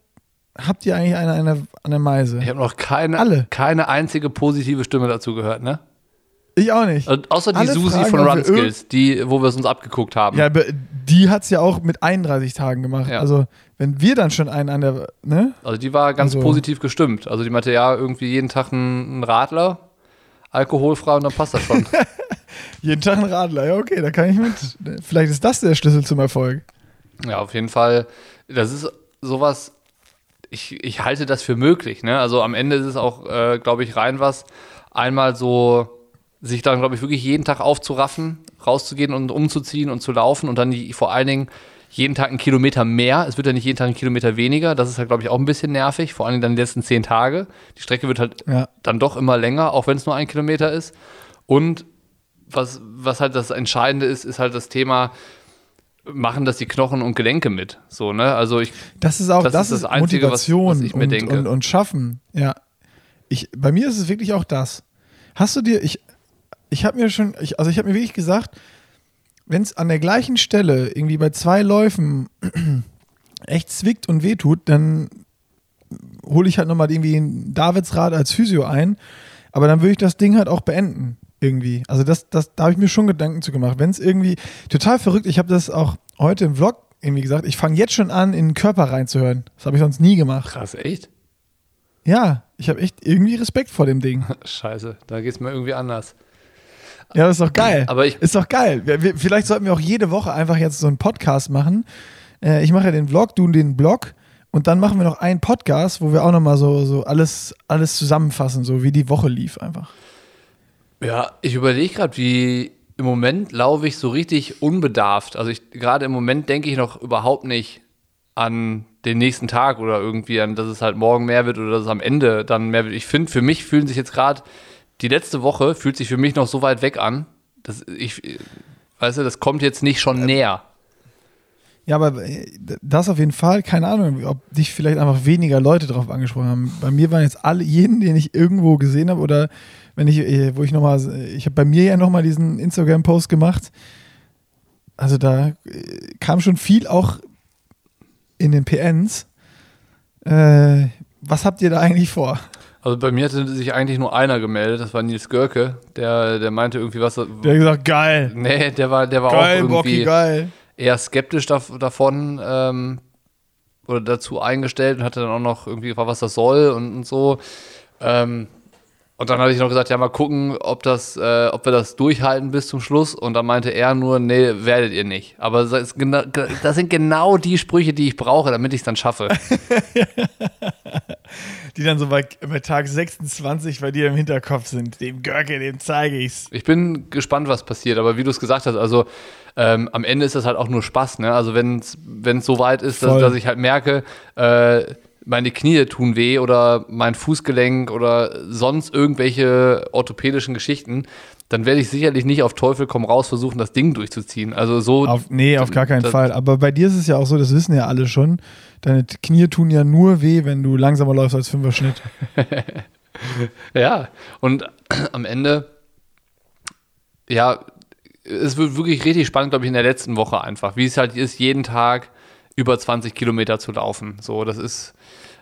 habt ihr eigentlich eine an der, an der Meise? Ich habe noch keine, Alle. keine einzige positive Stimme dazu gehört, ne? Ich auch nicht. Und außer die Alle Susi fragen, von Run Skills, die, wo wir es uns abgeguckt haben. Ja, die hat es ja auch mit 31 Tagen gemacht. Ja. Also, wenn wir dann schon einen an der, ne? Also die war ganz Also- positiv gestimmt. Also die meinte, ja, irgendwie jeden Tag ein, ein Radler, alkoholfrei und dann passt das schon. [laughs] Jeden Tag ein Radler. Ja, okay, da kann ich mit. Vielleicht ist das der Schlüssel zum Erfolg. ja, auf jeden Fall. Das ist sowas, ich, ich halte das für möglich. Ne? Also am Ende ist es auch, äh, glaube ich, rein was, einmal so sich dann, glaube ich, wirklich jeden Tag aufzuraffen, rauszugehen und umzuziehen und zu laufen und dann die, vor allen Dingen jeden Tag einen Kilometer mehr. Es wird ja nicht jeden Tag einen Kilometer weniger. Das ist halt, glaube ich, auch ein bisschen nervig, vor allen Dingen dann die letzten zehn Tage. Die Strecke wird halt Ja. dann doch immer länger, auch wenn es nur ein Kilometer ist. Und was, was halt das Entscheidende ist, ist halt das Thema, machen das die Knochen und Gelenke mit. So, ne? Also ich, Das ist auch, Das das, ist das Einzige, was- Motivation was ich mir und, denke. Und, und Schaffen. Ja. Ich, bei mir ist es wirklich auch das. Hast du dir, ich, ich habe mir schon, ich, also ich habe mir wirklich gesagt, wenn es an der gleichen Stelle irgendwie bei zwei Läufen [clears throat] echt zwickt und wehtut, dann hole ich halt nochmal irgendwie ein Davidsrad als Physio ein. Aber dann würde ich das Ding halt auch beenden. Irgendwie. Also das, das, da habe ich mir schon Gedanken zu gemacht. Wenn es irgendwie total verrückt, ich habe das auch heute im Vlog irgendwie gesagt, ich fange jetzt schon an, in den Körper reinzuhören. Das habe ich sonst nie gemacht. krass, echt? Ja, ich habe echt irgendwie Respekt vor dem Ding. [laughs] Scheiße, da geht es mir irgendwie anders. Ja, das ist doch geil. Aber ich- ist doch geil. Wir, vielleicht sollten wir auch jede Woche einfach jetzt so einen Podcast machen. Äh, ich mache ja den Vlog, du den Blog. Und dann machen wir noch einen Podcast, wo wir auch nochmal so, so alles, alles zusammenfassen, so wie die Woche lief einfach. Ja, ich überlege gerade, wie im Moment laufe ich so richtig unbedarft. Also ich gerade im Moment denke ich noch überhaupt nicht an den nächsten Tag oder irgendwie an, dass es halt morgen mehr wird oder dass es am Ende dann mehr wird. Ich finde, für mich fühlen sich jetzt gerade die letzte Woche fühlt sich für mich noch so weit weg an, dass ich, weißt du, das kommt jetzt nicht schon näher. Ja, aber äh, das auf jeden Fall, keine Ahnung, ob dich vielleicht einfach weniger Leute drauf angesprochen haben. Bei mir waren jetzt alle, jeden, den ich irgendwo gesehen habe oder wenn ich, äh, wo ich nochmal, ich habe bei mir ja nochmal diesen Instagram-Post gemacht. Also da äh, kam schon viel auch in den PNs. Äh, was habt ihr da eigentlich vor? Also bei mir hatte sich eigentlich nur einer gemeldet, das war Nils Görke, der, der meinte irgendwie was. Der hat gesagt, geil. Nee, der war, der war geil, auch irgendwie Bocky, geil. Eher skeptisch davon ähm, oder dazu eingestellt und hatte dann auch noch irgendwie gefragt, was das soll und, und so. Ähm, und dann hatte ich noch gesagt, ja, mal gucken, ob, das, äh, ob wir das durchhalten bis zum Schluss. Und dann meinte er nur, nee, werdet ihr nicht. Aber das, das sind genau die Sprüche, die ich brauche, damit ich es dann schaffe. [laughs] die dann so bei, bei, Tag 26 bei dir im Hinterkopf sind. Dem Görke, dem zeige ich's. Ich bin gespannt, was passiert. Aber wie du es gesagt hast, also ähm, am Ende ist das halt auch nur Spaß. Ne? Also wenn es so weit ist, dass, dass, ich halt merke, äh, meine Knie tun weh oder mein Fußgelenk oder sonst irgendwelche orthopädischen Geschichten, dann werde ich sicherlich nicht auf Teufel komm raus versuchen, das Ding durchzuziehen. Also so. Auf, nee, auf gar keinen Fall. Aber bei dir ist es ja auch so, das wissen ja alle schon. Deine Knie tun ja nur weh, wenn du langsamer läufst als Fünfer Schnitt. [laughs] ja, und [clears throat] am Ende, ja, es wird wirklich richtig spannend, glaube ich, in der letzten Woche einfach, wie es halt ist, jeden Tag über 20 Kilometer zu laufen. So, das ist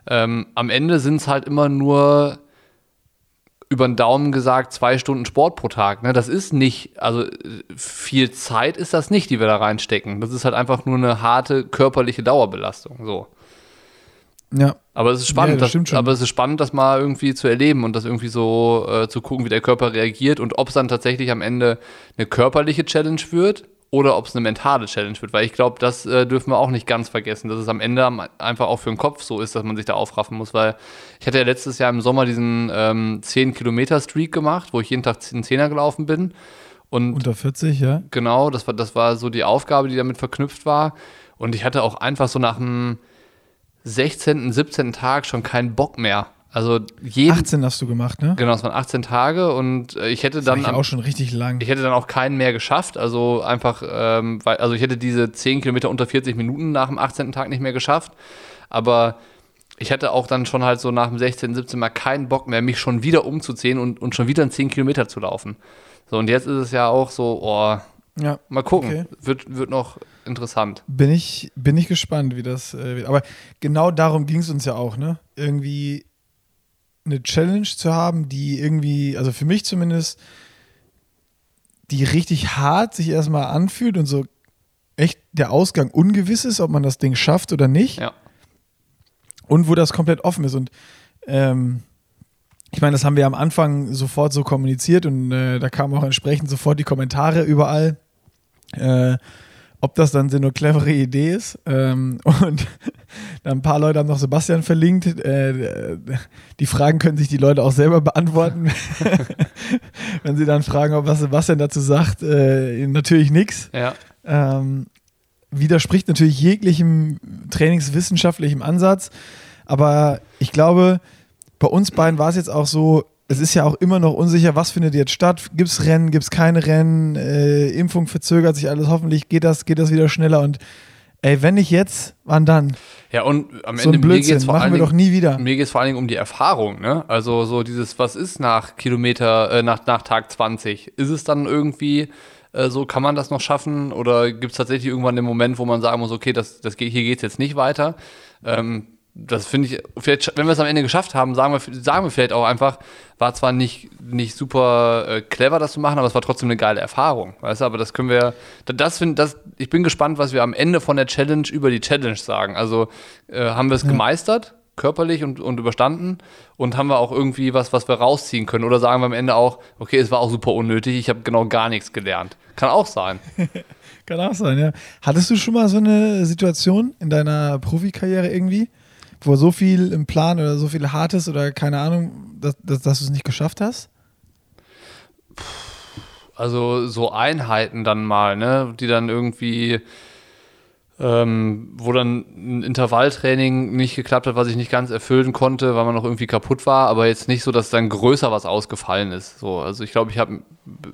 ähm, am Ende sind es halt immer nur über den Daumen gesagt zwei Stunden Sport pro Tag. Ne? Das ist nicht, also viel Zeit ist das nicht, die wir da reinstecken. Das ist halt einfach nur eine harte körperliche Dauerbelastung. So. Ja. Aber es ist spannend, ja, das das, aber es ist spannend, das mal irgendwie zu erleben und das irgendwie so äh, zu gucken, wie der Körper reagiert und ob es dann tatsächlich am Ende eine körperliche Challenge wird oder ob es eine mentale Challenge wird, weil ich glaube, das äh, dürfen wir auch nicht ganz vergessen, dass es am Ende einfach auch für den Kopf so ist, dass man sich da aufraffen muss, weil ich hatte ja letztes Jahr im Sommer diesen ähm, 10-Kilometer-Streak gemacht, wo ich jeden Tag 10 Zehner gelaufen bin. Und Unter 40, ja. Genau, das war, das war so die Aufgabe, die damit verknüpft war. Und ich hatte auch einfach so nach dem 16., 17. Tag schon keinen Bock mehr. Also jeden, 18 hast du gemacht, ne? Genau, es waren 18 Tage und äh, ich hätte das dann. Das auch schon richtig lang. Ich hätte dann auch keinen mehr geschafft. Also einfach, ähm, weil, also ich hätte diese 10 Kilometer unter 40 Minuten nach dem 18. Tag nicht mehr geschafft. Aber ich hätte auch dann schon halt so nach dem 16., 17. Mal keinen Bock mehr, mich schon wieder umzuziehen und, und schon wieder 10 Kilometer zu laufen. So, und jetzt ist es ja auch so, oh, ja, mal gucken. Okay. Wird, wird noch interessant. Bin ich, bin ich gespannt, wie das äh, wird. Aber genau darum ging es uns ja auch, ne? Irgendwie eine Challenge zu haben, die irgendwie, also für mich zumindest, die richtig hart sich erstmal anfühlt und so echt der Ausgang ungewiss ist, ob man das Ding schafft oder nicht. Ja. Und wo das komplett offen ist. Und ähm, ich meine, das haben wir am Anfang sofort so kommuniziert und äh, da kamen auch entsprechend sofort die Kommentare überall. Äh, ob das dann so eine clevere Idee ist. Ähm, und [laughs] dann ein paar Leute haben noch Sebastian verlinkt. Äh, die Fragen können sich die Leute auch selber beantworten. [laughs] Wenn sie dann fragen, ob was Sebastian dazu sagt, äh, natürlich nichts. Ja. Ähm, widerspricht natürlich jeglichem trainingswissenschaftlichem Ansatz. Aber ich glaube, bei uns beiden war es jetzt auch so, es ist ja auch immer noch unsicher, was findet jetzt statt. Gibt es Rennen, gibt es keine Rennen, äh, Impfung verzögert sich alles, hoffentlich geht das, geht das wieder schneller und ey, wenn nicht jetzt, wann dann? Ja, und am so Ende mir geht's vor machen wir doch nie wieder. Mir geht es vor allen Dingen um die Erfahrung, ne? Also so dieses, was ist nach Kilometer, äh, nach, nach Tag 20? Ist es dann irgendwie äh, so, kann man das noch schaffen? Oder gibt es tatsächlich irgendwann den Moment, wo man sagen muss, okay, das, das geht, hier geht es jetzt nicht weiter? Ähm, das finde ich, vielleicht, wenn wir es am Ende geschafft haben, sagen wir, sagen wir vielleicht auch einfach, war zwar nicht, nicht super äh, clever, das zu machen, aber es war trotzdem eine geile Erfahrung. Weißt du, aber das können wir, das finde das, ich bin gespannt, was wir am Ende von der Challenge über die Challenge sagen. Also äh, haben wir es ja. gemeistert, körperlich und, und überstanden und haben wir auch irgendwie was, was wir rausziehen können oder sagen wir am Ende auch, okay, es war auch super unnötig, ich habe genau gar nichts gelernt. Kann auch sein. [laughs] Kann auch sein, ja. Hattest du schon mal so eine Situation in deiner Profikarriere irgendwie? Wo so viel im Plan oder so viel Hartes oder keine Ahnung, dass, dass, dass du es nicht geschafft hast? Also so Einheiten dann mal, ne, die dann irgendwie, ähm, wo dann ein Intervalltraining nicht geklappt hat, was ich nicht ganz erfüllen konnte, weil man noch irgendwie kaputt war, aber jetzt nicht so, dass dann größer was ausgefallen ist. So, also ich glaube, ich habe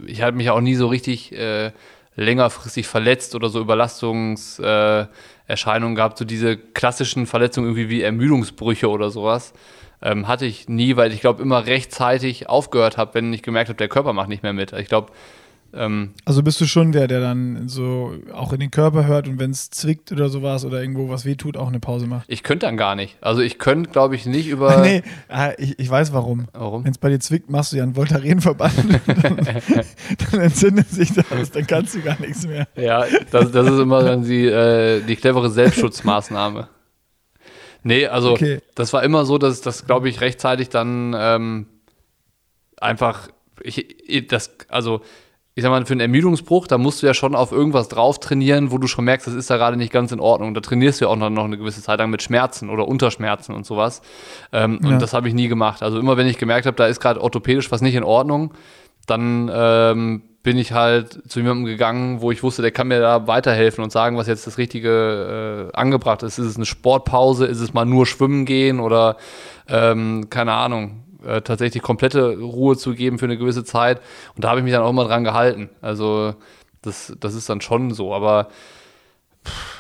ich hab mich auch nie so richtig äh, längerfristig verletzt oder so Überlastungserscheinungen äh, gehabt, so diese klassischen Verletzungen irgendwie wie Ermüdungsbrüche oder sowas. Ähm, hatte ich nie, weil ich glaube immer rechtzeitig aufgehört habe, wenn ich gemerkt habe, der Körper macht nicht mehr mit. Ich glaube, ähm, also bist du schon der, der dann so auch in den Körper hört und wenn es zwickt oder sowas oder irgendwo was wehtut, auch eine Pause macht? Ich könnte dann gar nicht. Also ich könnte, glaube ich, nicht über. [laughs] nee, ah, ich, ich weiß warum. Warum? Wenn es bei dir zwickt, machst du ja einen Voltarenverband. dann, [laughs] [laughs] dann entzündet sich das, dann kannst du gar nichts mehr. Ja, das, das ist immer dann die, äh, die clevere Selbstschutzmaßnahme. Nee, also okay. das war immer so, dass das, glaube ich, rechtzeitig dann ähm, einfach, ich, das, also ich sag mal, für einen Ermüdungsbruch, da musst du ja schon auf irgendwas drauf trainieren, wo du schon merkst, das ist da gerade nicht ganz in Ordnung. Da trainierst du ja auch noch, eine gewisse Zeit lang mit Schmerzen oder Unterschmerzen und sowas. Ähm, ja. Und das habe ich nie gemacht. Also immer, wenn ich gemerkt habe, da ist gerade orthopädisch was nicht in Ordnung, dann ähm, bin ich halt zu jemandem gegangen, wo ich wusste, der kann mir da weiterhelfen und sagen, was jetzt das Richtige äh, angebracht ist. Ist es eine Sportpause? Ist es mal nur schwimmen gehen oder ähm, keine Ahnung, äh, tatsächlich komplette Ruhe zu geben für eine gewisse Zeit. Und da habe ich mich dann auch mal dran gehalten. Also das, das ist dann schon so, aber pff,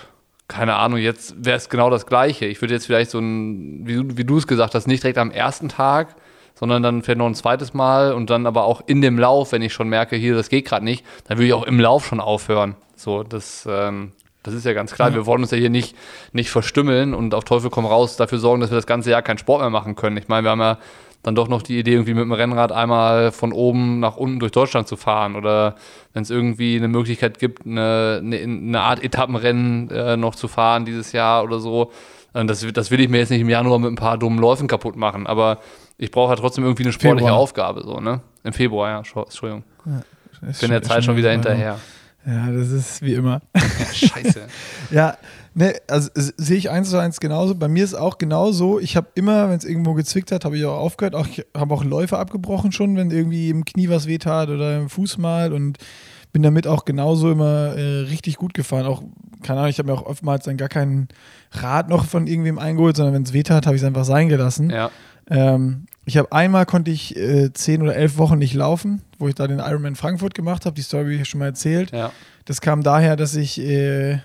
keine Ahnung, jetzt wäre es genau das Gleiche. Ich würde jetzt vielleicht so ein, wie, wie du es gesagt hast, nicht direkt am ersten Tag, sondern dann vielleicht noch ein zweites Mal und dann aber auch in dem Lauf, wenn ich schon merke, hier, das geht gerade nicht, dann würde ich auch im Lauf schon aufhören. So, das, ähm, das ist ja ganz klar. Ja. Wir wollen uns ja hier nicht, nicht verstümmeln und auf Teufel komm raus dafür sorgen, dass wir das ganze Jahr keinen Sport mehr machen können. Ich meine, wir haben ja dann doch noch die Idee, irgendwie mit dem Rennrad einmal von oben nach unten durch Deutschland zu fahren oder wenn es irgendwie eine Möglichkeit gibt, eine, eine, eine Art Etappenrennen äh, noch zu fahren dieses Jahr oder so. Äh, das, das will ich mir jetzt nicht im Januar mit ein paar dummen Läufen kaputt machen, aber ich brauche ja trotzdem irgendwie eine sportliche Februar. Aufgabe, so, ne? Im Februar, ja, Entschuldigung. Ja, ich bin der Zeit schon wieder hinterher. Ja, das ist wie immer. Ja, [laughs] scheiße. ja, Ne, also sehe ich eins zu eins genauso. Bei mir ist auch genauso. Ich habe immer, wenn es irgendwo gezwickt hat, habe ich auch aufgehört. Auch, ich habe auch Läufe abgebrochen schon, wenn irgendwie im Knie was wehtat oder im Fuß mal und bin damit auch genauso immer äh, richtig gut gefahren. Auch, keine Ahnung, ich habe mir auch oftmals dann gar keinen Rad noch von irgendwem eingeholt, sondern wenn es wehtat, habe ich es einfach sein gelassen. Ja. Ähm, ich habe einmal konnte ich äh, zehn oder elf Wochen nicht laufen, wo ich da den Ironman Frankfurt gemacht habe. Die Story habe ich schon mal erzählt. Ja. Das kam daher, dass ich äh,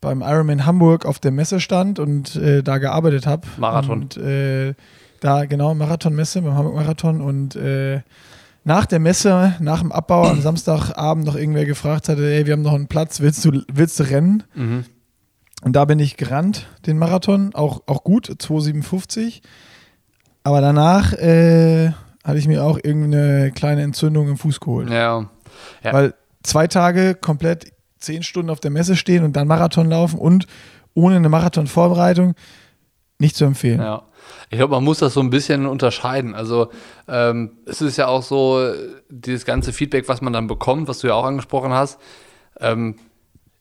beim Ironman Hamburg auf der Messe stand und äh, da gearbeitet habe. Marathon. Und äh, da, genau, Marathonmesse beim Hamburg Marathon und äh, nach der Messe, nach dem Abbau am Samstagabend noch irgendwer gefragt hatte, ey, wir haben noch einen Platz, willst du, willst du rennen? Mhm. Und da bin ich gerannt, den Marathon, auch, auch gut, 2,57. Aber danach äh, hatte ich mir auch irgendeine kleine Entzündung im Fuß geholt. Ja. ja. Weil zwei Tage komplett zehn Stunden auf der Messe stehen und dann Marathon laufen und ohne eine Marathon-Vorbereitung nicht zu empfehlen. Ja. Ich glaube, man muss das so ein bisschen unterscheiden. Also ähm, es ist ja auch so, dieses ganze Feedback, was man dann bekommt, was du ja auch angesprochen hast, ähm,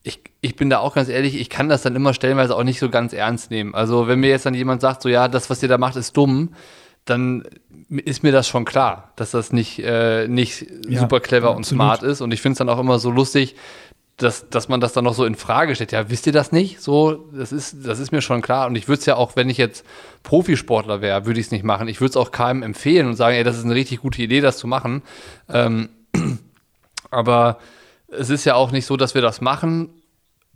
ich, ich bin da auch ganz ehrlich, ich kann das dann immer stellenweise auch nicht so ganz ernst nehmen. Also wenn mir jetzt dann jemand sagt, so ja, das, was ihr da macht, ist dumm, dann ist mir das schon klar, dass das nicht, äh, nicht ja, super clever absolut. und smart ist. Und ich finde es dann auch immer so lustig, dass, dass man das dann noch so in Frage stellt. Ja, wisst ihr das nicht? So, das ist, das ist mir schon klar. Und ich würde es ja auch, wenn ich jetzt Profisportler wäre, würde ich es nicht machen. Ich würde es auch keinem empfehlen und sagen, ey, das ist eine richtig gute Idee, das zu machen. Ähm, [clears throat] aber es ist ja auch nicht so, dass wir das machen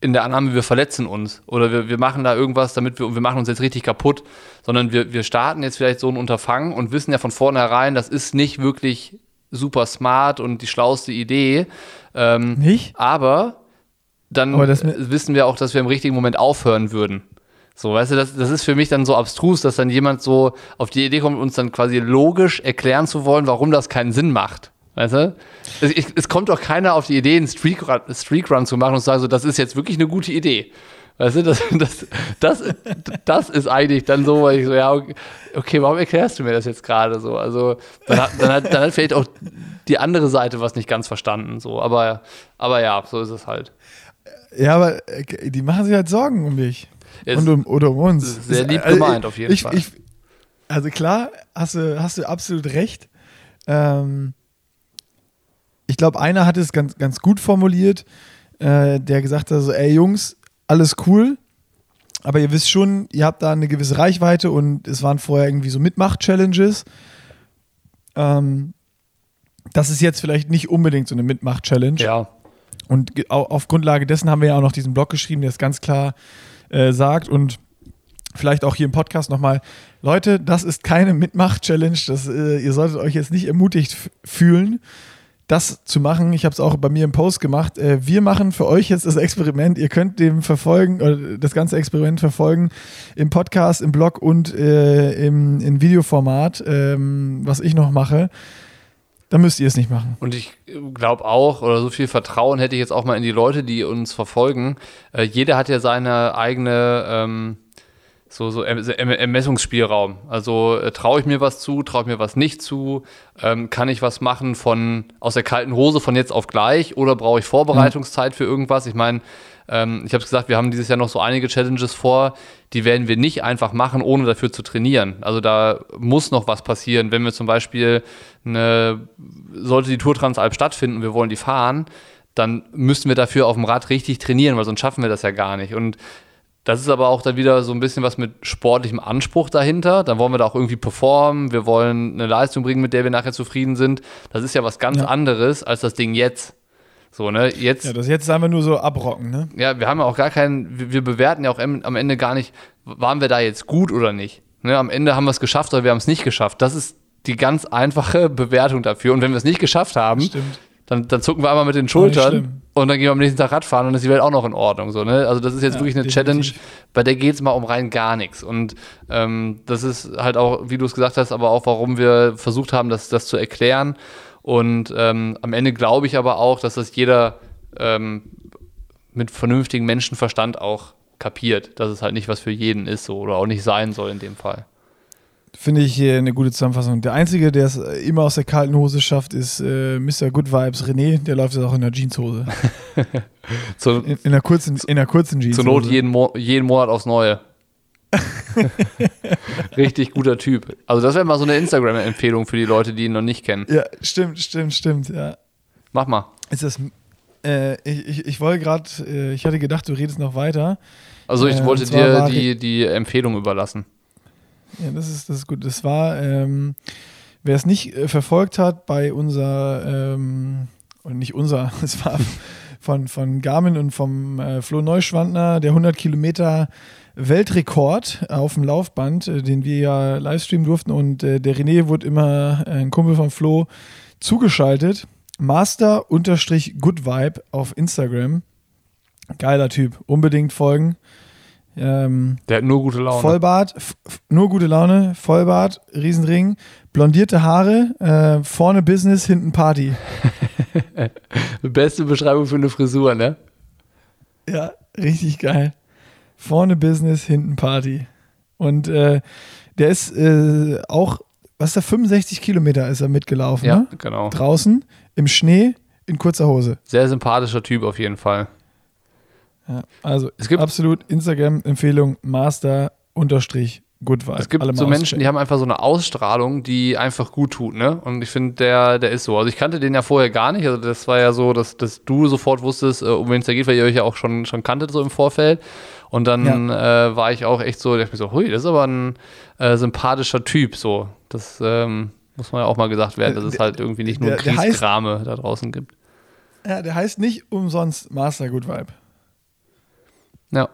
in der Annahme, wir verletzen uns oder wir, wir machen da irgendwas, damit wir, wir machen uns jetzt richtig kaputt, sondern wir, wir starten jetzt vielleicht so ein Unterfangen und wissen ja von vornherein, das ist nicht wirklich super smart und die schlauste Idee. Ähm, Nicht? Aber dann aber wissen wir auch, dass wir im richtigen Moment aufhören würden. So, weißt du, das, das ist für mich dann so abstrus, dass dann jemand so auf die Idee kommt, uns dann quasi logisch erklären zu wollen, warum das keinen Sinn macht. Weißt du? Es, ich, es kommt doch keiner auf die Idee, einen Streakrun, Streakrun zu machen und zu sagen, so, das ist jetzt wirklich eine gute Idee. Weißt du, das, das, das, das ist eigentlich dann so, weil ich so, ja, okay, warum erklärst du mir das jetzt gerade so? Also, dann hat, dann, hat, dann hat vielleicht auch die andere Seite was nicht ganz verstanden, so. Aber, aber ja, so ist es halt. Ja, aber äh, die machen sich halt Sorgen um dich. und um, oder um uns. Sehr lieb also, gemeint, auf jeden ich, Fall. Ich, also klar, hast du, hast du absolut recht. Ähm, ich glaube, einer hat es ganz, ganz gut formuliert, äh, der gesagt hat: so, ey Jungs, alles cool, aber ihr wisst schon, ihr habt da eine gewisse Reichweite und es waren vorher irgendwie so Mitmach-Challenges. Ähm, das ist jetzt vielleicht nicht unbedingt so eine Mitmach-Challenge. Ja. Und auf Grundlage dessen haben wir ja auch noch diesen Blog geschrieben, der es ganz klar äh, sagt und vielleicht auch hier im Podcast nochmal, Leute, das ist keine Mitmach-Challenge, das, äh, ihr solltet euch jetzt nicht ermutigt fühlen, das zu machen. Ich habe es auch bei mir im Post gemacht. Äh, wir machen für euch jetzt das Experiment. Ihr könnt dem verfolgen, oder das ganze Experiment verfolgen im Podcast, im Blog und äh, im, in Videoformat, ähm, was ich noch mache. Dann müsst ihr es nicht machen. Und ich glaube auch, oder so viel Vertrauen hätte ich jetzt auch mal in die Leute, die uns verfolgen. Äh, jeder hat ja seine eigene, ähm, so, so Erm- Erm- Ermessungsspielraum. Also äh, traue ich mir was zu, traue ich mir was nicht zu? Ähm, kann ich was machen von aus der kalten Hose von jetzt auf gleich oder brauche ich Vorbereitungszeit für irgendwas? Ich meine, ähm, ich habe es gesagt, wir haben dieses Jahr noch so einige Challenges vor, die werden wir nicht einfach machen, ohne dafür zu trainieren. Also da muss noch was passieren. Wenn wir zum Beispiel eine, sollte die Tour Transalp stattfinden wir wollen die fahren, dann müssten wir dafür auf dem Rad richtig trainieren, weil sonst schaffen wir das ja gar nicht. Und das ist aber auch dann wieder so ein bisschen was mit sportlichem Anspruch dahinter. Dann wollen wir da auch irgendwie performen. Wir wollen eine Leistung bringen, mit der wir nachher zufrieden sind. Das ist ja was ganz Ja. anderes als das Ding jetzt. So, ne? Jetzt Ja, das jetzt ist einfach nur so abrocken, ne? ja, wir haben ja auch gar keinen, wir, wir bewerten ja auch am Ende gar nicht, waren wir da jetzt gut oder nicht. Ne, am Ende haben wir es geschafft oder wir haben es nicht geschafft. Das ist die ganz einfache [laughs] Bewertung dafür. Und wenn wir es nicht geschafft haben, Stimmt. dann, dann zucken wir einmal mit den Schultern. Und dann gehen wir am nächsten Tag Radfahren und ist die Welt auch noch in Ordnung. So, ne? Also das ist jetzt Ja, wirklich eine definitiv. Challenge, bei der geht es mal um rein gar nichts. Und ähm, das ist halt auch, wie du es gesagt hast, aber auch, warum wir versucht haben, das, das zu erklären. Und ähm, am Ende glaube ich aber auch, dass das jeder ähm, mit vernünftigem Menschenverstand auch kapiert, dass es halt nicht was für jeden ist so, oder auch nicht sein soll in dem Fall. Finde ich hier eine gute Zusammenfassung. Der Einzige, der es äh, immer aus der kalten Hose schafft, ist äh, Mr. Good Vibes René. Der läuft jetzt auch in der Jeanshose. [laughs] Zur, In, in, der kurzen, in der kurzen Jeanshose. zur Not jeden, Mo jeden Monat aufs Neue. [laughs] Richtig guter Typ. Also das wäre mal so eine Instagram-Empfehlung für die Leute, die ihn noch nicht kennen. Ja, stimmt, stimmt, stimmt. Ja. Mach mal. Ist das. Äh, ich, ich, ich wollte gerade, äh, ich hatte gedacht, du redest noch weiter. Also ich Äh, wollte dir die, die Empfehlung überlassen. Ja, das ist, das ist gut. Das war, ähm, wer es nicht äh, verfolgt hat, bei unser, ähm, und nicht unser, [laughs] es war von, von Garmin und vom äh, Flo Neuschwandner, der 100 Kilometer Weltrekord auf dem Laufband, äh, den wir ja livestreamen durften und äh, der René wurde immer, äh, ein Kumpel von Flo, zugeschaltet. Master-Good Vibe auf Instagram. Geiler Typ. Unbedingt folgen. Ähm, Der hat nur gute Laune. Vollbart, nur gute Laune, Vollbart, Riesenring, blondierte Haare, äh, vorne Business, hinten Party. [laughs] Beste Beschreibung für eine Frisur, ne? Ja, richtig geil. Vorne Business, hinten Party. Und äh, der ist äh, auch, was ist da, 65 Kilometer ist er mitgelaufen, Ja, ne? genau. Draußen, im Schnee, in kurzer Hose. Sehr sympathischer Typ auf jeden Fall. Ja, also Es gibt- absolut Instagram-Empfehlung, Master unterstrich Good Vibe. Es gibt so Menschen, auschecken. die haben einfach so eine Ausstrahlung, die einfach gut tut, ne? Und ich finde, der, der ist so. Also ich kannte den ja vorher gar nicht. Also das war ja so, dass, dass du sofort wusstest, äh, um wen es da geht, weil ihr euch ja auch schon, schon kanntet so im Vorfeld. Und dann äh, war ich auch echt so, dachte mir so, hui, das ist aber ein äh, sympathischer Typ, so. Das ähm, muss man ja auch mal gesagt werden, dass es Der- halt irgendwie nicht nur der- der heißt- Kriegskrame da draußen gibt. Ja, der heißt nicht umsonst Master Good Vibe. Ja.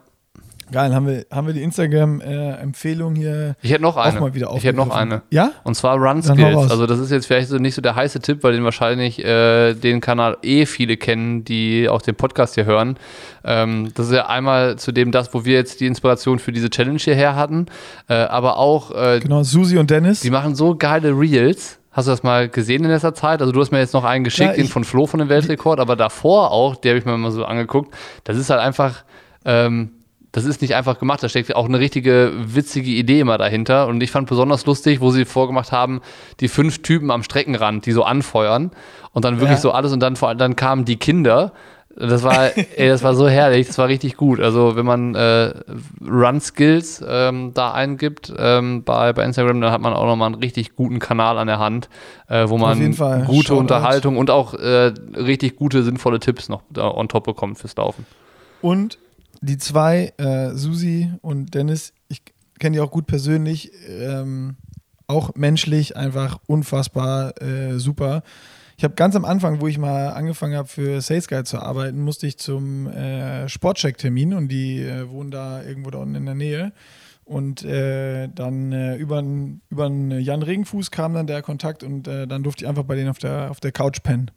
Geil, haben wir, haben wir die Instagram-Empfehlung hier Ich hätte noch eine. auch mal wieder ich hätte noch eine. Ja? Und zwar Run Skills. Also das ist jetzt vielleicht so nicht so der heiße Tipp, weil den wahrscheinlich äh, den Kanal eh viele kennen, die auch den Podcast hier hören. Ähm, das ist ja einmal zu dem das, wo wir jetzt die Inspiration für diese Challenge hierher hatten, äh, aber auch äh, Genau, Susi und Dennis. die machen so geile Reels. Hast du das mal gesehen in letzter Zeit? Also du hast mir jetzt noch einen geschickt, Ja, den von Flo von dem Weltrekord, aber davor auch, der habe ich mir mal so angeguckt. Das ist halt einfach, ähm, das ist nicht einfach gemacht. Da steckt auch eine richtige witzige Idee immer dahinter. Und ich fand besonders lustig, wo sie vorgemacht haben, die fünf Typen am Streckenrand, die so anfeuern und dann wirklich Ja. so alles und dann vor allem dann kamen die Kinder. Das war, [laughs] ey, das war so herrlich, das war richtig gut. Also wenn man äh, Run Skills ähm, da eingibt ähm, bei, bei Instagram, dann hat man auch nochmal einen richtig guten Kanal an der Hand, äh, wo man gute Shoutout. Unterhaltung und auch äh, richtig gute, sinnvolle Tipps noch da on top bekommt fürs Laufen. Und die zwei, äh, Susi und Dennis, ich kenne die auch gut persönlich, ähm, auch menschlich einfach unfassbar äh, super. Ich habe ganz am Anfang, wo ich mal angefangen habe für Sales Guide zu arbeiten, musste ich zum äh, Sportcheck-Termin und die äh, wohnen da irgendwo da unten in der Nähe. Und äh, dann äh, über über Jan Regenfuß kam dann der Kontakt und äh, dann durfte ich einfach bei denen auf der, auf der Couch pennen.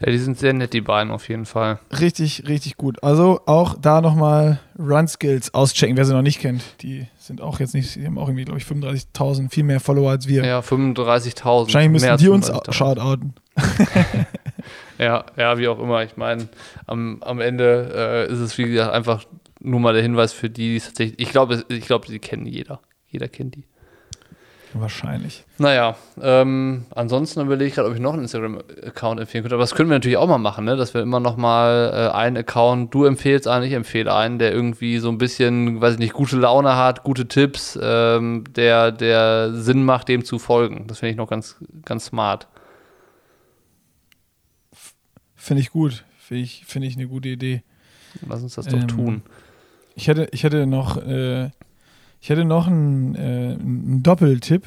Ja, die sind sehr nett, die beiden auf jeden Fall. Richtig, richtig gut. Also auch da nochmal Run Skills auschecken, wer sie noch nicht kennt. Die sind auch jetzt nicht, die haben auch irgendwie, glaube ich, 35.000, viel mehr Follower als wir. Ja, 35.000. Wahrscheinlich müssen die uns shoutouten. [laughs] ja, ja, wie auch immer. Ich meine, am, am Ende äh, ist es, wie gesagt, einfach nur mal der Hinweis für die, die tatsächlich, ich glaube, ich glaube, die kennen jeder. Jeder kennt die. Wahrscheinlich. Naja, ähm, ansonsten überlege ich gerade, ob ich noch einen Instagram-Account empfehlen könnte. Aber das können wir natürlich auch mal machen, ne? dass wir immer noch mal äh, einen Account, du empfehlst einen, ich empfehle einen, der irgendwie so ein bisschen, weiß ich nicht, gute Laune hat, gute Tipps, ähm, der, der Sinn macht, dem zu folgen. Das finde ich noch ganz, ganz smart. Finde ich gut. Finde ich, find ich eine gute Idee. Lass uns das doch ähm, tun. Ich hätte, ich hätte noch, äh, ich hätte noch einen, äh, einen Doppeltipp.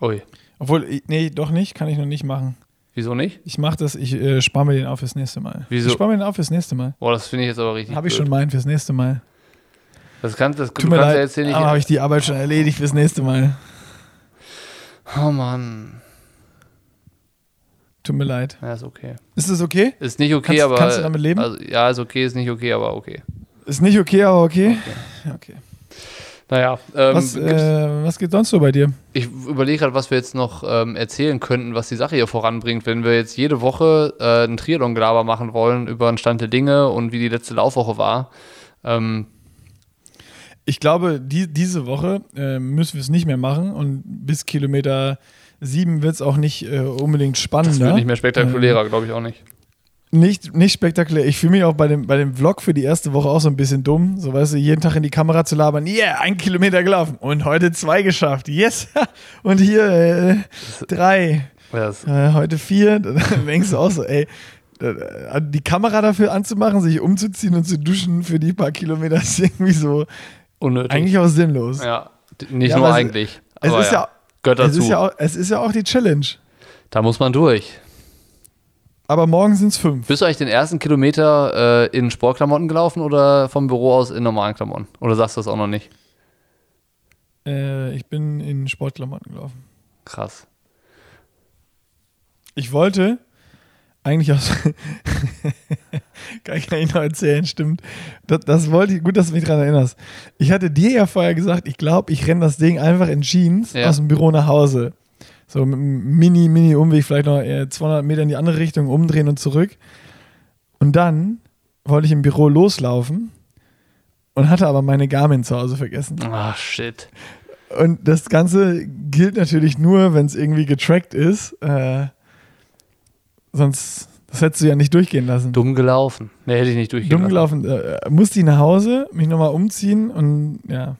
Ui. Obwohl, nee, doch nicht, kann ich noch nicht machen. Wieso nicht? Ich mache das, ich äh, spare mir den auf fürs nächste Mal. Wieso? Ich spare mir den auf fürs nächste Mal. Boah, das finde ich jetzt aber richtig. Habe ich schon meinen fürs nächste Mal. Das kannst, das, Tut du mir leid, ja jetzt hier nicht. Habe ich die Arbeit schon erledigt fürs nächste Mal. Oh Mann. Tut mir leid. Ja, ist okay. Ist das okay? Ist nicht okay, kannst, aber. Kannst du damit leben? Also, ja, ist okay, ist nicht okay, aber okay. Ist nicht okay, aber okay. Okay. okay. Naja. Ähm, was, äh, was geht sonst so bei dir? Ich überlege gerade, was wir jetzt noch ähm, erzählen könnten, was die Sache hier voranbringt. Wenn wir jetzt jede Woche äh, einen Triathlon-Gelaber machen wollen über den Stand der Dinge und wie die letzte Laufwoche war. Ähm, ich glaube, die, diese Woche äh, müssen wir es nicht mehr machen und bis Kilometer sieben wird es auch nicht äh, unbedingt spannender. Das wird nicht mehr spektakulärer, ähm, glaube ich auch nicht. Nicht, nicht spektakulär. Ich fühle mich auch bei dem, bei dem Vlog für die erste Woche auch so ein bisschen dumm. So, weißt du, jeden Tag in die Kamera zu labern. Yeah, ein Kilometer gelaufen. Und heute zwei geschafft. Yes. [laughs] Und hier äh, drei. Yes. Äh, heute vier. [laughs] Dann denkst du auch so, ey, die Kamera dafür anzumachen, sich umzuziehen und zu duschen für die paar Kilometer [laughs] ist irgendwie so unnötig. Eigentlich auch sinnlos. Ja, nicht ja, nur eigentlich. Es, ist ja, dazu. Es ist, ja auch, es ist ja auch die Challenge. Da muss man durch. Aber morgen sind es fünf. Bist du eigentlich den ersten Kilometer äh, in Sportklamotten gelaufen oder vom Büro aus in normalen Klamotten? Oder sagst du das auch noch nicht? Äh, ich bin in Sportklamotten gelaufen. Krass. Ich wollte eigentlich aus. [laughs] kann ich noch erzählen, stimmt. Das, das, wollte ich, gut, dass du mich daran erinnerst. Ich hatte dir ja vorher gesagt, ich glaube, ich renne das Ding einfach in Jeans ja. aus dem Büro nach Hause. So mit einem mini, mini Umweg, vielleicht noch 200 Meter in die andere Richtung umdrehen und zurück. Und dann wollte ich im Büro loslaufen und hatte aber meine Garmin zu Hause vergessen. Ah, shit. Und das Ganze gilt natürlich nur, wenn es irgendwie getrackt ist. Äh, sonst, das hättest du ja nicht durchgehen lassen. Dumm gelaufen. Nee, hätte ich nicht durchgehen Dumm lassen. gelaufen. Äh, musste ich nach Hause, mich nochmal umziehen und ja.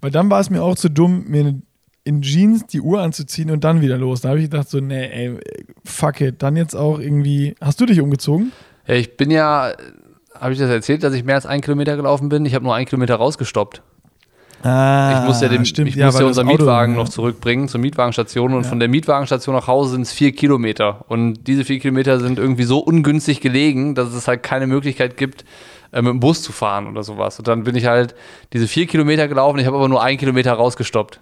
Weil dann war es mir auch zu dumm, mir eine in Jeans die Uhr anzuziehen und dann wieder los. Da habe ich gedacht, so, nee, ey, fuck it. Dann jetzt auch irgendwie. Hast du dich umgezogen? Ja, ich bin ja, habe ich das erzählt, dass ich mehr als einen Kilometer gelaufen bin? Ich habe nur einen Kilometer rausgestoppt. Ah, ich muss ja, den, stimmt. Ich ja, muss ja unser Mietwagen ja. noch zurückbringen zur Mietwagenstation und ja. von der Mietwagenstation nach Hause sind es vier Kilometer. Und diese vier Kilometer sind irgendwie so ungünstig gelegen, dass es halt keine Möglichkeit gibt, äh, mit dem Bus zu fahren oder sowas. Und dann bin ich halt diese vier Kilometer gelaufen, ich habe aber nur einen Kilometer rausgestoppt.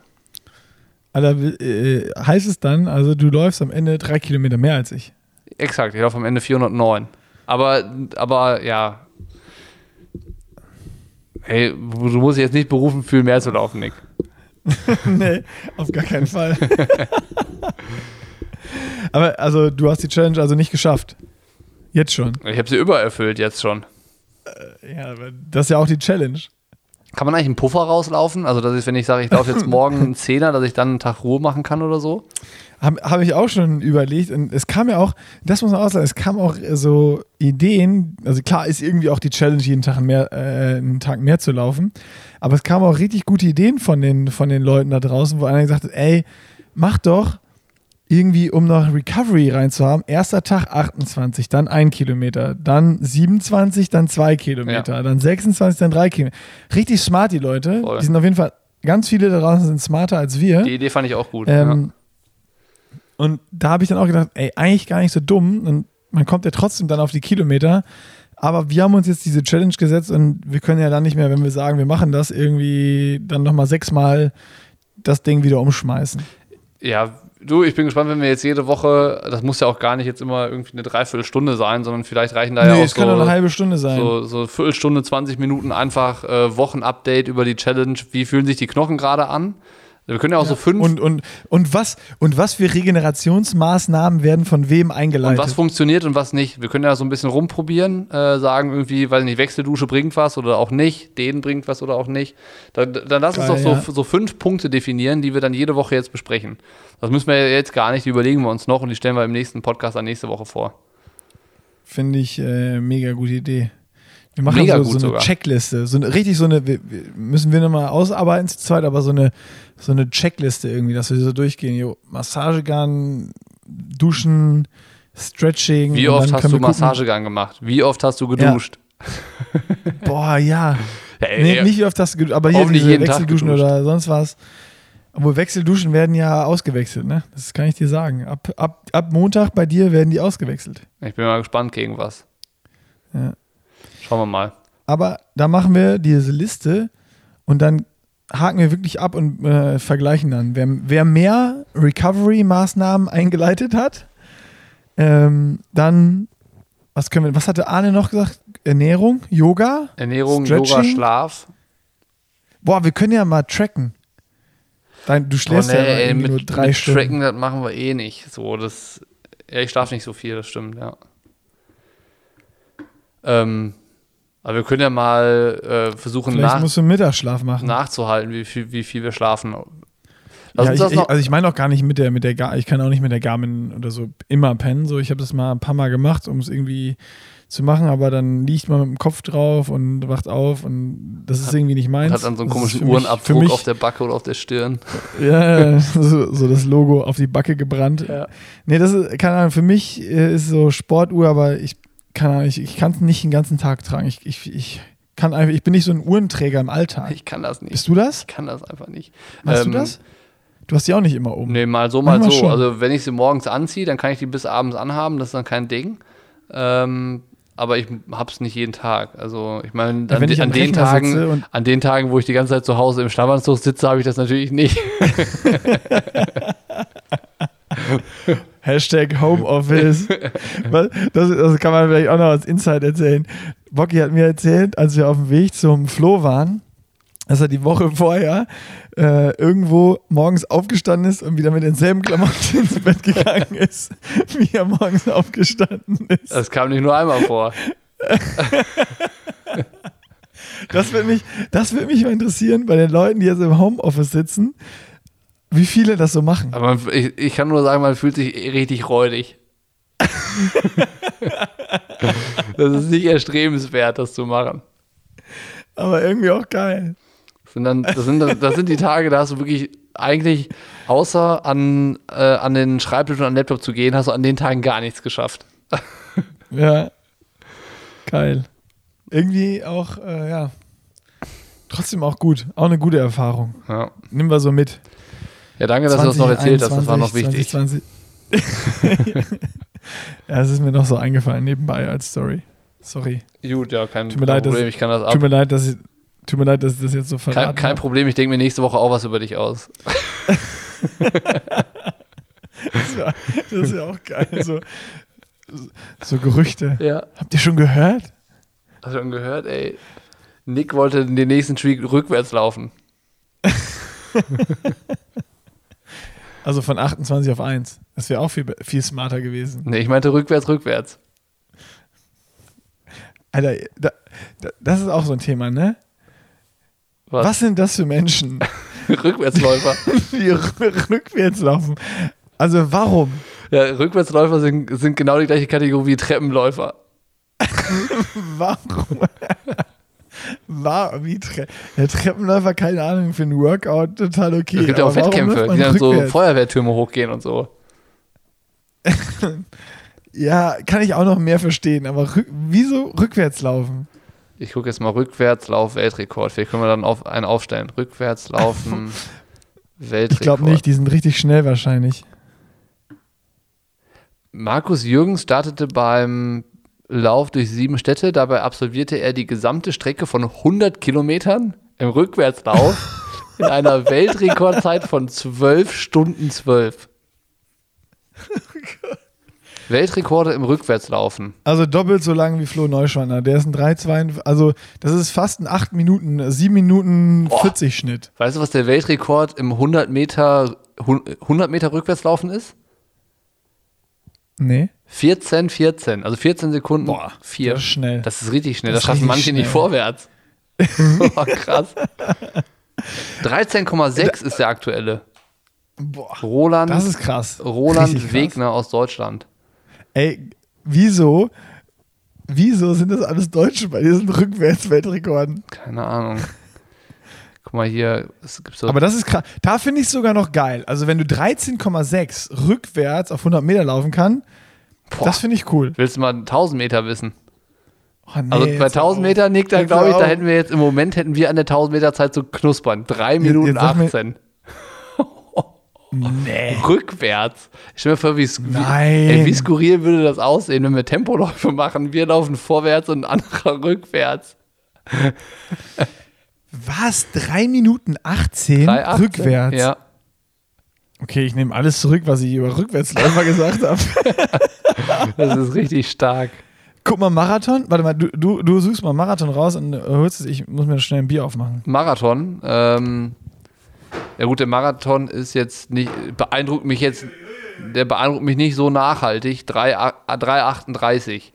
Alter, äh, heißt es dann, also du läufst am Ende drei Kilometer mehr als ich? Exakt, ich laufe am Ende 409. Aber, aber ja. Hey, du musst dich jetzt nicht berufen fühlen, mehr zu laufen, Nick. [laughs] nee, auf gar keinen Fall. [laughs] aber also du hast die Challenge also nicht geschafft. Jetzt schon. Ich habe sie übererfüllt, jetzt schon. Äh, ja, aber das ist ja auch die Challenge. Kann man eigentlich einen Puffer rauslaufen? Also, dass ich, wenn ich sage, ich laufe jetzt [laughs] morgen einen Zehner, dass ich dann einen Tag Ruhe machen kann oder so? Habe hab ich auch schon überlegt. Und es kam ja auch, das muss man auch sagen, es kam auch so Ideen. Also, klar ist irgendwie auch die Challenge, jeden Tag mehr, äh, einen Tag mehr zu laufen. Aber es kamen auch richtig gute Ideen von den, von den Leuten da draußen, wo einer gesagt hat: ey, mach doch irgendwie, um noch Recovery reinzuhaben, erster Tag 28, dann ein Kilometer, dann 27, dann zwei Kilometer, ja. dann 26, dann drei Kilometer. Richtig smart, die Leute. Voll. Die sind auf jeden Fall, ganz viele da draußen sind smarter als wir. Die Idee fand ich auch gut. Ähm, Und da habe ich dann auch gedacht, ey, eigentlich gar nicht so dumm. Und man kommt ja trotzdem dann auf die Kilometer. Aber wir haben uns jetzt diese Challenge gesetzt und wir können ja dann nicht mehr, wenn wir sagen, wir machen das, irgendwie dann nochmal sechsmal das Ding wieder umschmeißen. Ja, du, ich bin gespannt, wenn wir jetzt jede Woche, das muss ja auch gar nicht jetzt immer irgendwie eine Dreiviertelstunde sein, sondern vielleicht reichen da nee, ja auch es kann so, nur eine halbe Stunde sein. so, so Viertelstunde, 20 Minuten einfach äh, Wochenupdate über die Challenge. Wie fühlen sich die Knochen gerade an? Wir können ja auch so fünf. Und, und, und, was, und was für Regenerationsmaßnahmen werden von wem eingeleitet? Und was funktioniert und was nicht. Wir können ja so ein bisschen rumprobieren, äh, sagen irgendwie, weiß nicht, Wechseldusche bringt was oder auch nicht, den bringt was oder auch nicht. Dann, dann lass uns Geil, doch so, ja. so fünf Punkte definieren, die wir dann jede Woche jetzt besprechen. Das müssen wir jetzt gar nicht, die überlegen wir uns noch und die stellen wir im nächsten Podcast dann nächste Woche vor. Finde ich äh, mega gute Idee. Wir machen Mega so, gut so eine sogar. Checkliste. So eine, richtig so eine, müssen wir nochmal ausarbeiten zu zweit, aber so eine, so eine Checkliste irgendwie, dass wir so durchgehen. Jo, Massagegun, Duschen, Stretching. Wie oft hast du Massagegang gemacht? Wie oft hast du geduscht? [laughs] [laughs] Boah, ja. Ja, ey, Nee, nicht wie oft hast du geduscht, aber hier diese Wechselduschen oder sonst was. Obwohl Wechselduschen werden ja ausgewechselt, ne? Das kann ich dir sagen. Ab, ab, ab Montag bei dir werden die ausgewechselt. Ich bin mal gespannt gegen was. Ja. Schauen wir mal. Aber da machen wir diese Liste und dann haken wir wirklich ab und äh, vergleichen dann. Wer, wer mehr Recovery-Maßnahmen eingeleitet hat, ähm, dann, was können wir, was hatte Arne noch gesagt? Ernährung, Yoga? Ernährung, Stretching? Yoga, Schlaf. Boah, wir können ja mal tracken. Dein, du schläfst ja ey, mit, nur drei mit Stunden. Tracken, das machen wir eh nicht. So, das, ja, ich schlafe nicht so viel, das stimmt, ja. Ähm, aber wir können ja mal äh, versuchen Vielleicht nach, musst du Mittagsschlaf machen. nachzuhalten, wie viel, wie viel wir schlafen. Ja, ich, ich, also ich meine auch gar nicht mit der, mit der Gar ich kann auch nicht mit der Garmin oder so immer pennen. So, ich habe das mal ein paar Mal gemacht, um es irgendwie zu machen, aber dann liegt man mit dem Kopf drauf und wacht auf und das ist irgendwie nicht meins. hat dann so einen Das komischen Uhrenabdruck mich, auf der Backe oder auf der Stirn. [laughs] Ja, so, so das Logo auf die Backe gebrannt. Ja. Nee, das ist, keine Ahnung, für mich äh, ist so Sportuhr, aber ich kann Ahnung, ich, ich kann es nicht den ganzen Tag tragen. Ich, ich, ich kann einfach, ich bin nicht so ein Uhrenträger im Alltag. Ich kann das nicht. Bist du das? Ich kann das einfach nicht. Machst Ähm, du das? Du hast die auch nicht immer um. Nee, mal so, mal Manchmal so. schon. Also wenn ich sie morgens anziehe, dann kann ich die bis abends anhaben, das ist dann kein Ding. Ähm, aber ich hab's nicht jeden Tag. Also ich meine, Ja, an, ich an den Rechner Tagen, an den Tagen, wo ich die ganze Zeit zu Hause im Schlafanzug sitze, habe ich das natürlich nicht. [laughs] [laughs] Hashtag Homeoffice. [laughs] Das, das kann man vielleicht auch noch als Insight erzählen. Bocky hat mir erzählt, als wir auf dem Weg zum Flo waren, dass er die Woche vorher äh, irgendwo morgens aufgestanden ist und wieder mit denselben Klamotten [laughs] ins Bett gegangen ist, wie er morgens aufgestanden ist. Das kam nicht nur einmal vor. [laughs] Das würde mich, das mich mal interessieren bei den Leuten, die jetzt im Homeoffice sitzen, wie viele das so machen. Aber ich, ich kann nur sagen, man fühlt sich richtig räudig. [laughs] das ist nicht erstrebenswert, das zu machen. Aber irgendwie auch geil. Das sind, dann, das, sind, das sind die Tage, da hast du wirklich eigentlich, außer an, äh, an den Schreibtisch und an den Laptop zu gehen, hast du an den Tagen gar nichts geschafft. [laughs] Ja. Geil. Irgendwie auch, äh, ja. Trotzdem auch gut. Auch eine gute Erfahrung. Ja, Nehmen wir so mit. Ja danke, dass du das noch erzählt hast, das war noch 20, wichtig. 2020. [laughs] ja, es ist mir noch so eingefallen nebenbei als Story. Sorry. Gut, ja, kein Tut mir leid, Problem, dass- ich kann das ab. Tut mir leid, dass ich, tut mir leid, dass ich das jetzt so Kein, verraten kein habe. Problem, ich denke mir nächste Woche auch was über dich aus. [laughs] Das, war- das ist ja auch geil. So, so Gerüchte. Ja. Habt ihr schon gehört? Hast du schon gehört, ey? Nick wollte den nächsten Streak rückwärts laufen. [laughs] Also von 28 auf 1. Das wäre auch viel, viel smarter gewesen. Nee, ich meinte rückwärts, rückwärts. Alter, da, da, das ist auch so ein Thema, ne? Was? Was sind das für Menschen, [laughs] Rückwärtsläufer. [laughs] die rü- rückwärts laufen? Also warum? ja, Rückwärtsläufer sind, sind genau die gleiche Kategorie wie Treppenläufer. [laughs] Warum? War, wie Tre der Treppenläufer, keine Ahnung, für ein Workout total okay. Es gibt ja auch Wettkämpfe, die dann so? Feuerwehrtürme hochgehen und so. [laughs] Ja, kann ich auch noch mehr verstehen, aber rück wieso rückwärts laufen? Ich gucke jetzt mal Rückwärtslauf Weltrekord. Vielleicht können wir dann auf, einen aufstellen. Rückwärtslaufen [laughs] Weltrekord. Ich glaube nicht, die sind richtig schnell wahrscheinlich. Markus Jürgens startete beim Lauf durch sieben Städte. Dabei absolvierte er die gesamte Strecke von 100 Kilometern im Rückwärtslauf [laughs] in einer Weltrekordzeit von 12 Stunden 12. [laughs] Weltrekorde im Rückwärtslaufen. Also doppelt so lang wie Flo Neuschwander. Der ist ein 3,2. Also, das ist fast ein 8 Minuten, 7 Minuten 40 Schnitt. Weißt du, was der Weltrekord im 100 Meter, 100 Meter Rückwärtslaufen ist? Nee. 14, 14. Also 14 Sekunden. Boah, 4. das ist schnell. Das ist richtig schnell. Das Das, schaffen manche nicht schnell. vorwärts. Boah, [laughs] krass. 13,6 ist der aktuelle. Boah. Roland, Das ist krass. Roland Richtig krass. Wegner aus Deutschland. Ey, wieso? Wieso sind das alles Deutsche bei diesen Rückwärts-Weltrekorden? Keine Ahnung. Guck mal hier, es gibt so Aber das ist krass. Da finde ich es sogar noch geil. Also, wenn du 13,6 rückwärts auf 100 Meter laufen kann, Boah. das finde ich cool. Willst du mal 1000 Meter wissen? Oh, nee, Also bei jetzt 1000 auf. Meter, Nick, da Jetzt glaube ich, da hätten wir jetzt im Moment hätten wir an der 1000 Meter Zeit so knuspern. 3 Minuten jetzt mir- 18. Nee. [laughs] Rückwärts. Ich stell mir vor, wie, Nein. ey, wie skurril würde das aussehen, wenn wir Tempoläufe machen. Wir laufen vorwärts und ein anderer [laughs] rückwärts. Was? 3 Minuten 18 3,18? rückwärts? Ja. Okay, ich nehme alles zurück, was ich über Rückwärtsläufer [laughs] gesagt habe. Das ist richtig stark. Guck mal, Marathon. Warte mal, du, du, du suchst mal Marathon raus und äh, holst es. Ich muss mir schnell ein Bier aufmachen. Marathon. Ähm, ja gut, der Marathon ist jetzt nicht, beeindruckt mich jetzt, der beeindruckt mich nicht so nachhaltig. 3, a- 3,38.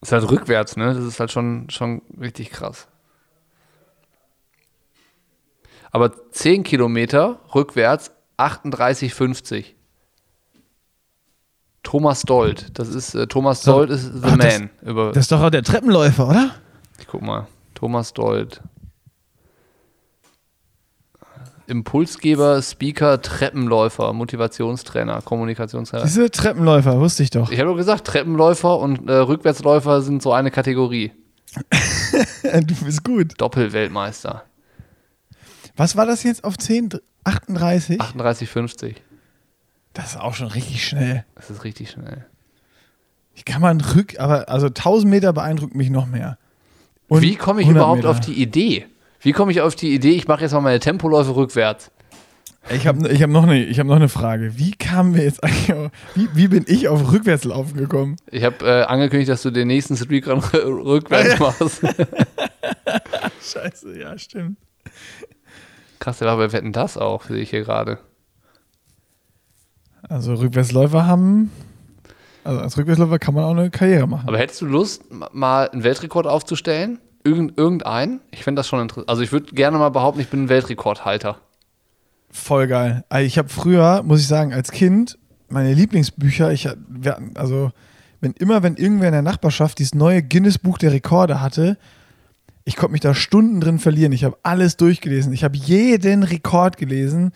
Ist halt rückwärts, ne? Das ist halt schon, schon richtig krass. Aber 10 Kilometer rückwärts 38,50. Thomas Dold, das ist, äh, Thomas. Dold ist The Ach, das- Man. über, Das ist doch auch der Treppenläufer, oder? ich guck mal. Thomas Dold. Impulsgeber, Speaker, Treppenläufer, Motivationstrainer, Kommunikationstrainer. Diese Treppenläufer, wusste ich doch. Ich habe doch gesagt, Treppenläufer und äh, Rückwärtsläufer sind so eine Kategorie. [laughs] du bist gut. Doppelweltmeister. Was war das jetzt auf 10? 38? 38,50. Das ist auch schon richtig schnell. Das ist richtig schnell. Ich kann man rück, aber also 1000 Meter beeindruckt mich noch mehr. Und Wie komme ich 100 überhaupt Meter. auf die Idee? Wie komme ich auf die Idee, ich mache jetzt mal meine Tempoläufe rückwärts? Ich habe ich hab noch, eine- ich hab noch eine Frage. Wie kamen wir jetzt eigentlich auf, wie, wie bin ich auf Rückwärtslaufen gekommen? Ich habe äh, angekündigt, dass du den nächsten Streakrun [laughs] rückwärts [laughs] machst. Scheiße, ja, stimmt. Krass, der war bei Wetten das auch, sehe ich hier gerade. Also Rückwärtsläufer haben, also als Rückwärtsläufer kann man auch eine Karriere machen. Aber hättest du Lust, mal einen Weltrekord aufzustellen? Irgend, irgendeinen? Ich fände das schon interessant. Also ich würde gerne mal behaupten, ich bin ein Weltrekordhalter. Voll geil. Also ich habe früher, muss ich sagen, als Kind meine Lieblingsbücher, ich wir also wenn immer, wenn irgendwer in der Nachbarschaft dieses neue Guinness Buch der Rekorde hatte, ich konnte mich da Stunden drin verlieren. Ich habe alles durchgelesen. Ich habe jeden Rekord gelesen.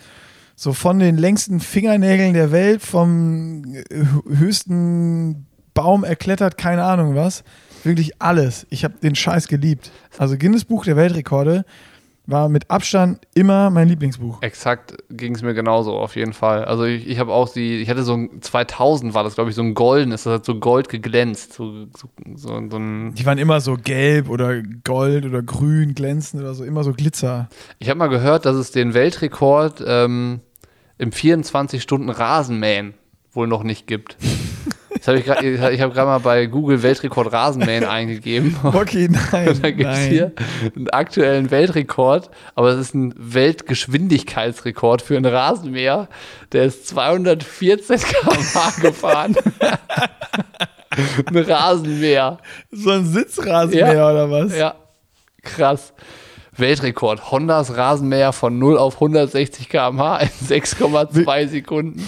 So von den längsten Fingernägeln der Welt, vom hö- höchsten Baum erklettert, keine Ahnung was. Wirklich alles. Ich habe den Scheiß geliebt. Also Guinness Buch der Weltrekorde war mit Abstand immer mein Lieblingsbuch. Exakt ging es mir genauso, auf jeden Fall. Also ich, ich habe auch die, ich hatte so ein 2000 war das, glaube ich, so ein goldenes, das hat so gold geglänzt. So, so, so, so ein, Die waren immer so gelb oder gold oder grün, glänzend oder so, immer so Glitzer. ich habe mal gehört, dass es den Weltrekord ähm, im 24 Stunden Rasenmähen wohl noch nicht gibt. [laughs] Das hab ich grad- ich habe gerade mal bei Google Weltrekord Rasenmähen [laughs] eingegeben. Okay, nein. Da gibt es hier einen aktuellen Weltrekord, aber es ist ein Weltgeschwindigkeitsrekord für einen Rasenmäher. Der ist 214 km/h [laughs] gefahren. ein Rasenmäher. So ein Sitzrasenmäher Ja. oder was? Ja, krass. Weltrekord. Hondas Rasenmäher von 0 auf 160 km/h in 6,2 Sekunden.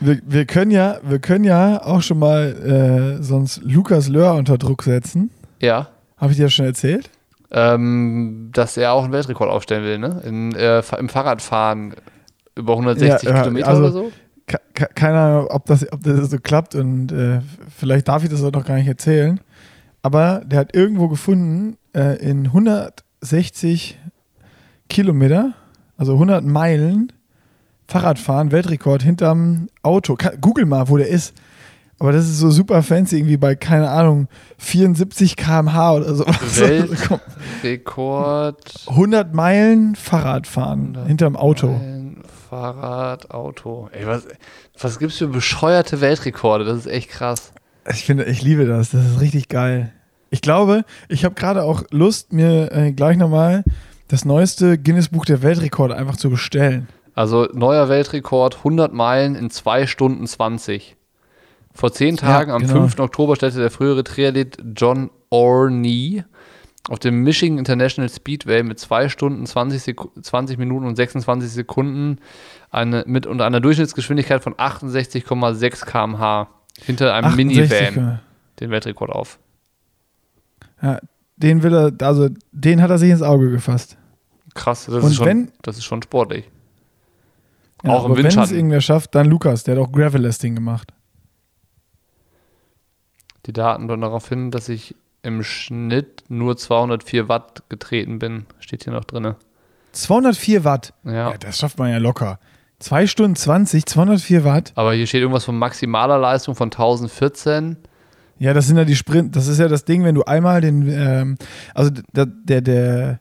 Wir, wir, können ja, wir können ja auch schon mal äh, sonst Lukas Löhr unter Druck setzen. Ja. Habe ich dir das schon erzählt? Ähm, dass er auch einen Weltrekord aufstellen will, ne? In, äh, Im Fahrradfahren über 160 Ja, ja, Kilometer also- oder so. Ke- ke- Keine Ahnung, ob das, ob das so klappt und äh, vielleicht darf ich das auch noch gar nicht erzählen. Aber der hat irgendwo gefunden, äh, in 160 Kilometer, also 100 Meilen, Fahrradfahren, Weltrekord hinterm Auto. Google mal, wo der ist. Aber das ist so super fancy, irgendwie bei, keine Ahnung, 74 km/h oder so. [laughs] Weltrekord. 100 Meilen Fahrradfahren 100 hinterm Auto. Ein Fahrrad, Auto. Ey, was, was gibt's für bescheuerte Weltrekorde? Das ist echt krass. Ich finde, ich liebe das. Das ist richtig geil. Ich glaube, ich habe gerade auch Lust, mir äh, gleich nochmal das neueste Guinness-Buch der Weltrekorde einfach zu bestellen. Also neuer Weltrekord, 100 Meilen in 2 Stunden 20. Vor zehn Tagen, am genau. 5. Oktober, stellte der frühere Triathlet John Orney auf dem Michigan International Speedway mit 2 Stunden 20, Seku 20 Minuten und 26 Sekunden eine, mit unter einer Durchschnittsgeschwindigkeit von 68,6 km/h hinter einem 68, Minivan den Weltrekord auf. Ja, den will er, also den hat er sich ins Auge gefasst. Krass, das, Und ist, schon, wenn- das ist schon sportlich. Ja, Auch im aber wenn es Windschatten. irgendwer schafft, dann Lukas, der hat auch Gravel-Listing gemacht. Die Daten deuten darauf hin, dass ich im Schnitt nur 204 Watt getreten bin. Steht hier noch drin. 204 Watt. Ja. Ja, das schafft man ja locker. 2 Stunden 20, 204 Watt. Aber hier steht irgendwas von maximaler Leistung von 1014. Ja, das sind ja die Sprint. Das ist ja das Ding, wenn du einmal den, ähm, also der, der, der,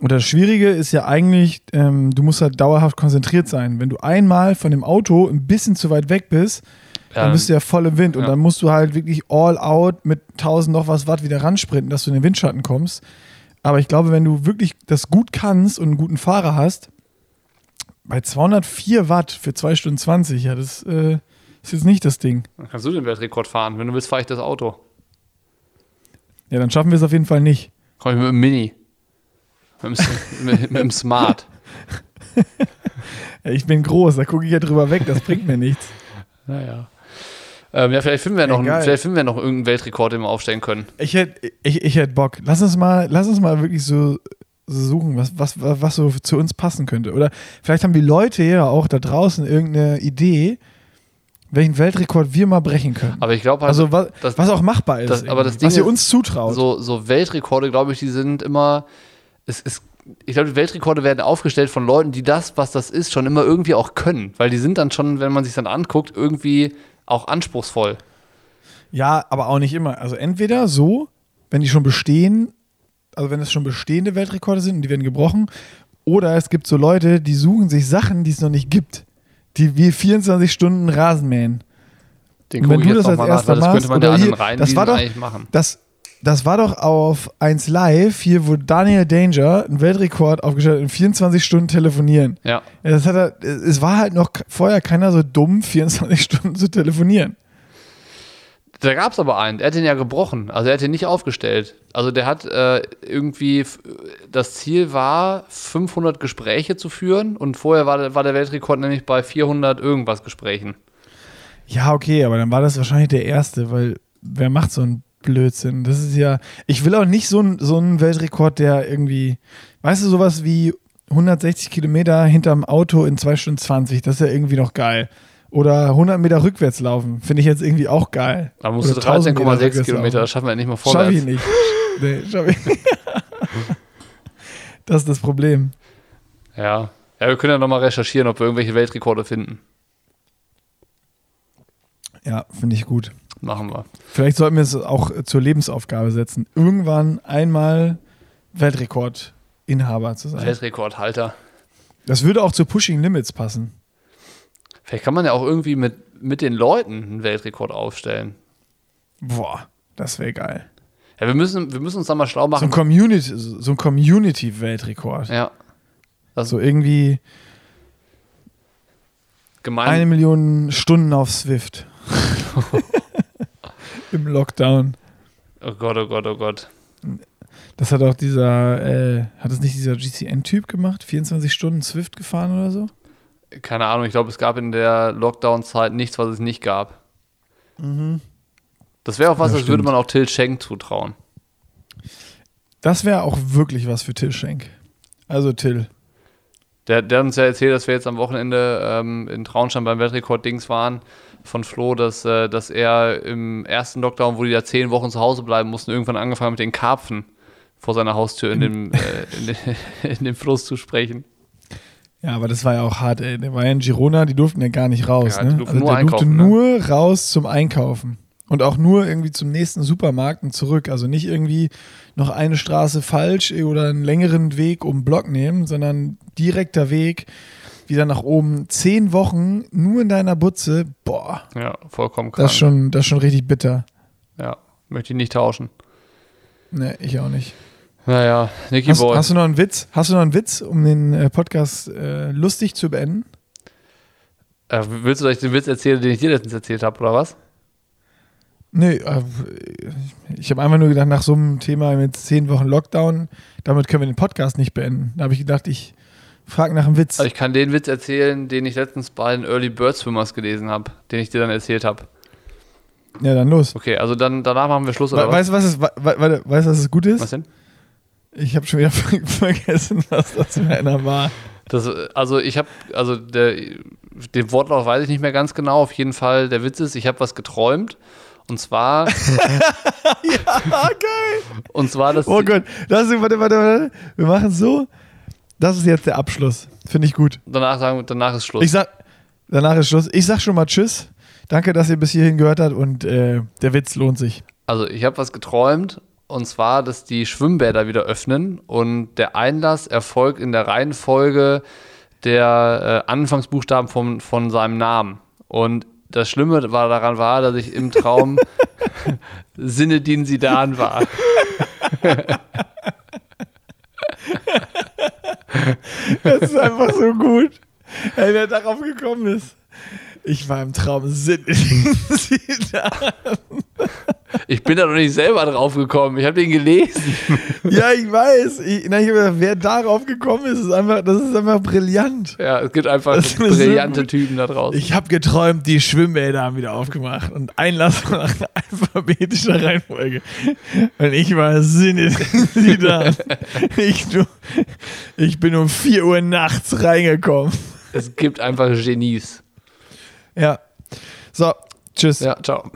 oder das Schwierige ist ja eigentlich, ähm, du musst halt dauerhaft konzentriert sein. Wenn du einmal von dem Auto ein bisschen zu weit weg bist, dann Ja, bist du ja voll im Wind und ja. dann musst du halt wirklich all out mit 1000 noch was Watt wieder ransprinten, dass du in den Windschatten kommst. Aber ich glaube, wenn du wirklich das gut kannst und einen guten Fahrer hast, bei 204 Watt für 2 Stunden 20, ja, das äh, ist jetzt nicht das Ding. Dann kannst du den Weltrekord fahren. Wenn du willst, fahre ich das Auto. Ja, dann schaffen wir es auf jeden Fall nicht. Komm ich mit dem Mini. Mit dem, mit, mit dem Smart. [laughs] Ich bin groß, da gucke ich ja drüber weg, das bringt mir nichts. Naja. Ähm, ja, vielleicht finden, wir noch, vielleicht finden wir noch irgendeinen Weltrekord, den wir aufstellen können. Ich hätte ich, ich hätt Bock. Lass uns mal, lass uns mal wirklich so, suchen, was, was, was so zu uns passen könnte. Oder vielleicht haben die Leute ja auch da draußen irgendeine Idee, welchen Weltrekord wir mal brechen können. Aber ich glaube halt, Also was, das- was auch machbar ist. das- aber das. Ding was ihr uns zutraut. so, so Weltrekorde, glaube ich, die sind immer. Es ist, ich glaube, die Weltrekorde werden aufgestellt von Leuten, die das, was das ist, schon immer irgendwie auch können. Weil die sind dann schon, wenn man sich dann anguckt, irgendwie auch anspruchsvoll. Ja, aber auch nicht immer. Also entweder so, wenn die schon bestehen, also wenn es schon bestehende Weltrekorde sind und die werden gebrochen, oder es gibt so Leute, die suchen sich Sachen, die es noch nicht gibt. Die wie 24 Stunden Rasen mähen. Den Und wenn du das als erster könnte man machst, oder hier- das war doch- eigentlich machen. Das, das war doch auf 1 Live hier, wo Daniel Danger einen Weltrekord aufgestellt hat, in 24 Stunden telefonieren. Ja. Ja, das hat er, es war halt noch vorher keiner so dumm, [laughs] 24 Stunden zu telefonieren. Da gab es aber einen, der hat den ja gebrochen. Also er hat den nicht aufgestellt. Also der hat äh, irgendwie, das Ziel war, 500 Gespräche zu führen und vorher war, der- war der Weltrekord nämlich bei 400 irgendwas Gesprächen. Ja, okay, aber dann war das wahrscheinlich der erste, weil wer macht so einen Blödsinn? Das ist ja, ich will auch nicht so, ein, so einen Weltrekord, der irgendwie, weißt du, sowas wie 160 Kilometer hinterm Auto in 2 Stunden 20, das ist ja irgendwie noch geil. Oder 100 Meter rückwärts laufen, finde ich jetzt irgendwie auch geil. Da musst du Oder 1000 Meter 13,6 rückwärts Kilometer, das schaffen wir nicht mal Schaffe vorwärts. [laughs] ich nicht. Nee, schaff ich Das ist das Problem. Ja. ja, wir können ja nochmal recherchieren, ob wir irgendwelche Weltrekorde finden. Ja, finde ich gut. Machen wir. Vielleicht sollten wir es auch zur Lebensaufgabe setzen, irgendwann einmal Weltrekordinhaber zu sein. Weltrekordhalter. Das würde auch zu Pushing Limits passen. Vielleicht kann man ja auch irgendwie mit, mit den Leuten einen Weltrekord aufstellen. Boah, das wäre geil. Ja, wir müssen, wir müssen uns da mal schlau So machen. ein Community, so ein Community-Weltrekord. ja. So irgendwie gemein. eine Million Stunden auf Swift. [laughs] Im Lockdown. oh Gott, oh Gott, oh Gott. Das hat auch dieser, äh, hat das nicht dieser GCN-Typ gemacht? 24 Stunden Swift gefahren oder so? Keine Ahnung, ich glaube, es gab in der Lockdown-Zeit nichts, was es nicht gab. Das wäre auch was, Ja, das würde stimmt. man auch Till Schenk zutrauen. Das wäre auch wirklich was für Till Schenk. Also Till. Der, der hat uns ja erzählt, dass wir jetzt am Wochenende ähm, in Traunstein beim Weltrekord-Dings waren von Flo, dass, äh, dass er im ersten Lockdown, wo die da zehn Wochen zu Hause bleiben mussten, irgendwann angefangen mit den Karpfen vor seiner Haustür in dem, [laughs] äh, in, den, [laughs] in dem Fluss zu sprechen. Ja, aber das war ja auch hart, ey. Der war ja in Girona, die durften ja gar nicht raus. Ja, ne? Also nur der durfte ne? nur raus zum Einkaufen. Und auch nur irgendwie zum nächsten Supermarkt und zurück. Also nicht irgendwie noch eine Straße falsch oder einen längeren Weg um den Block nehmen, sondern direkter Weg wieder nach oben. Zehn Wochen nur in deiner Butze. Boah, Ja, vollkommen krank. das ist schon, das ist schon richtig bitter. Ja, möchte ich nicht tauschen. Ne, ich auch nicht. Naja, Nicky Hast, Boy. hast du noch einen Witz? Hast du noch einen Witz, um den äh, Podcast äh, lustig zu beenden? Äh, willst du euch den Witz erzählen, den ich dir letztens erzählt habe, oder was? Nee, äh, ich habe einfach nur gedacht, nach so einem Thema mit zehn Wochen Lockdown, damit können wir den Podcast nicht beenden. Da habe ich gedacht, ich frage nach einem Witz. Also ich kann den Witz erzählen, den ich letztens bei den Early Bird Swimmers gelesen habe, den ich dir dann erzählt habe. Ja, dann los. Okay, also dann danach machen wir Schluss, oder We weißt du, was es, we we weißt, was es gut ist? was? Denn? Ich habe schon wieder [laughs] ver vergessen, was das für einer war. Das, also ich habe, also der, den Wortlaut weiß ich nicht mehr ganz genau. Auf jeden Fall, der Witz ist, ich habe was geträumt. Und zwar, [laughs] Ah, geil. und zwar, dass Oh Gott. Das ist, warte, warte, warte. Wir machen so. Das ist jetzt der Abschluss. Finde ich gut. danach sagen, danach ist Schluss. Ich sag, danach ist Schluss. Ich sag schon mal Tschüss. Danke, dass ihr bis hierhin gehört habt und äh, der Witz lohnt sich. Also ich habe was geträumt und zwar, dass die Schwimmbäder wieder öffnen und der Einlass erfolgt in der Reihenfolge der äh, Anfangsbuchstaben von, von seinem Namen. Und das Schlimme war daran war, dass ich im Traum [laughs] Sinedin Sidan war. [laughs] Das ist einfach so gut. Ey, wer darauf gekommen ist. Ich war im Traum Sinn. [laughs] Ich bin da noch nicht selber drauf gekommen. Ich habe den gelesen. [laughs] ja, ich weiß. Ich, na, ich gedacht, wer darauf gekommen ist, ist einfach, das ist einfach brillant. Ja, es gibt einfach Das so brillante gut. Typen da draußen. Ich habe geträumt, die Schwimmbäder haben wieder aufgemacht und Einlass nach alphabetischer Reihenfolge. Und ich war Sinne da. [laughs] Ich, ich bin um 4 Uhr nachts reingekommen. es gibt einfach Genies. Ja. So, tschüss. Ja, ciao.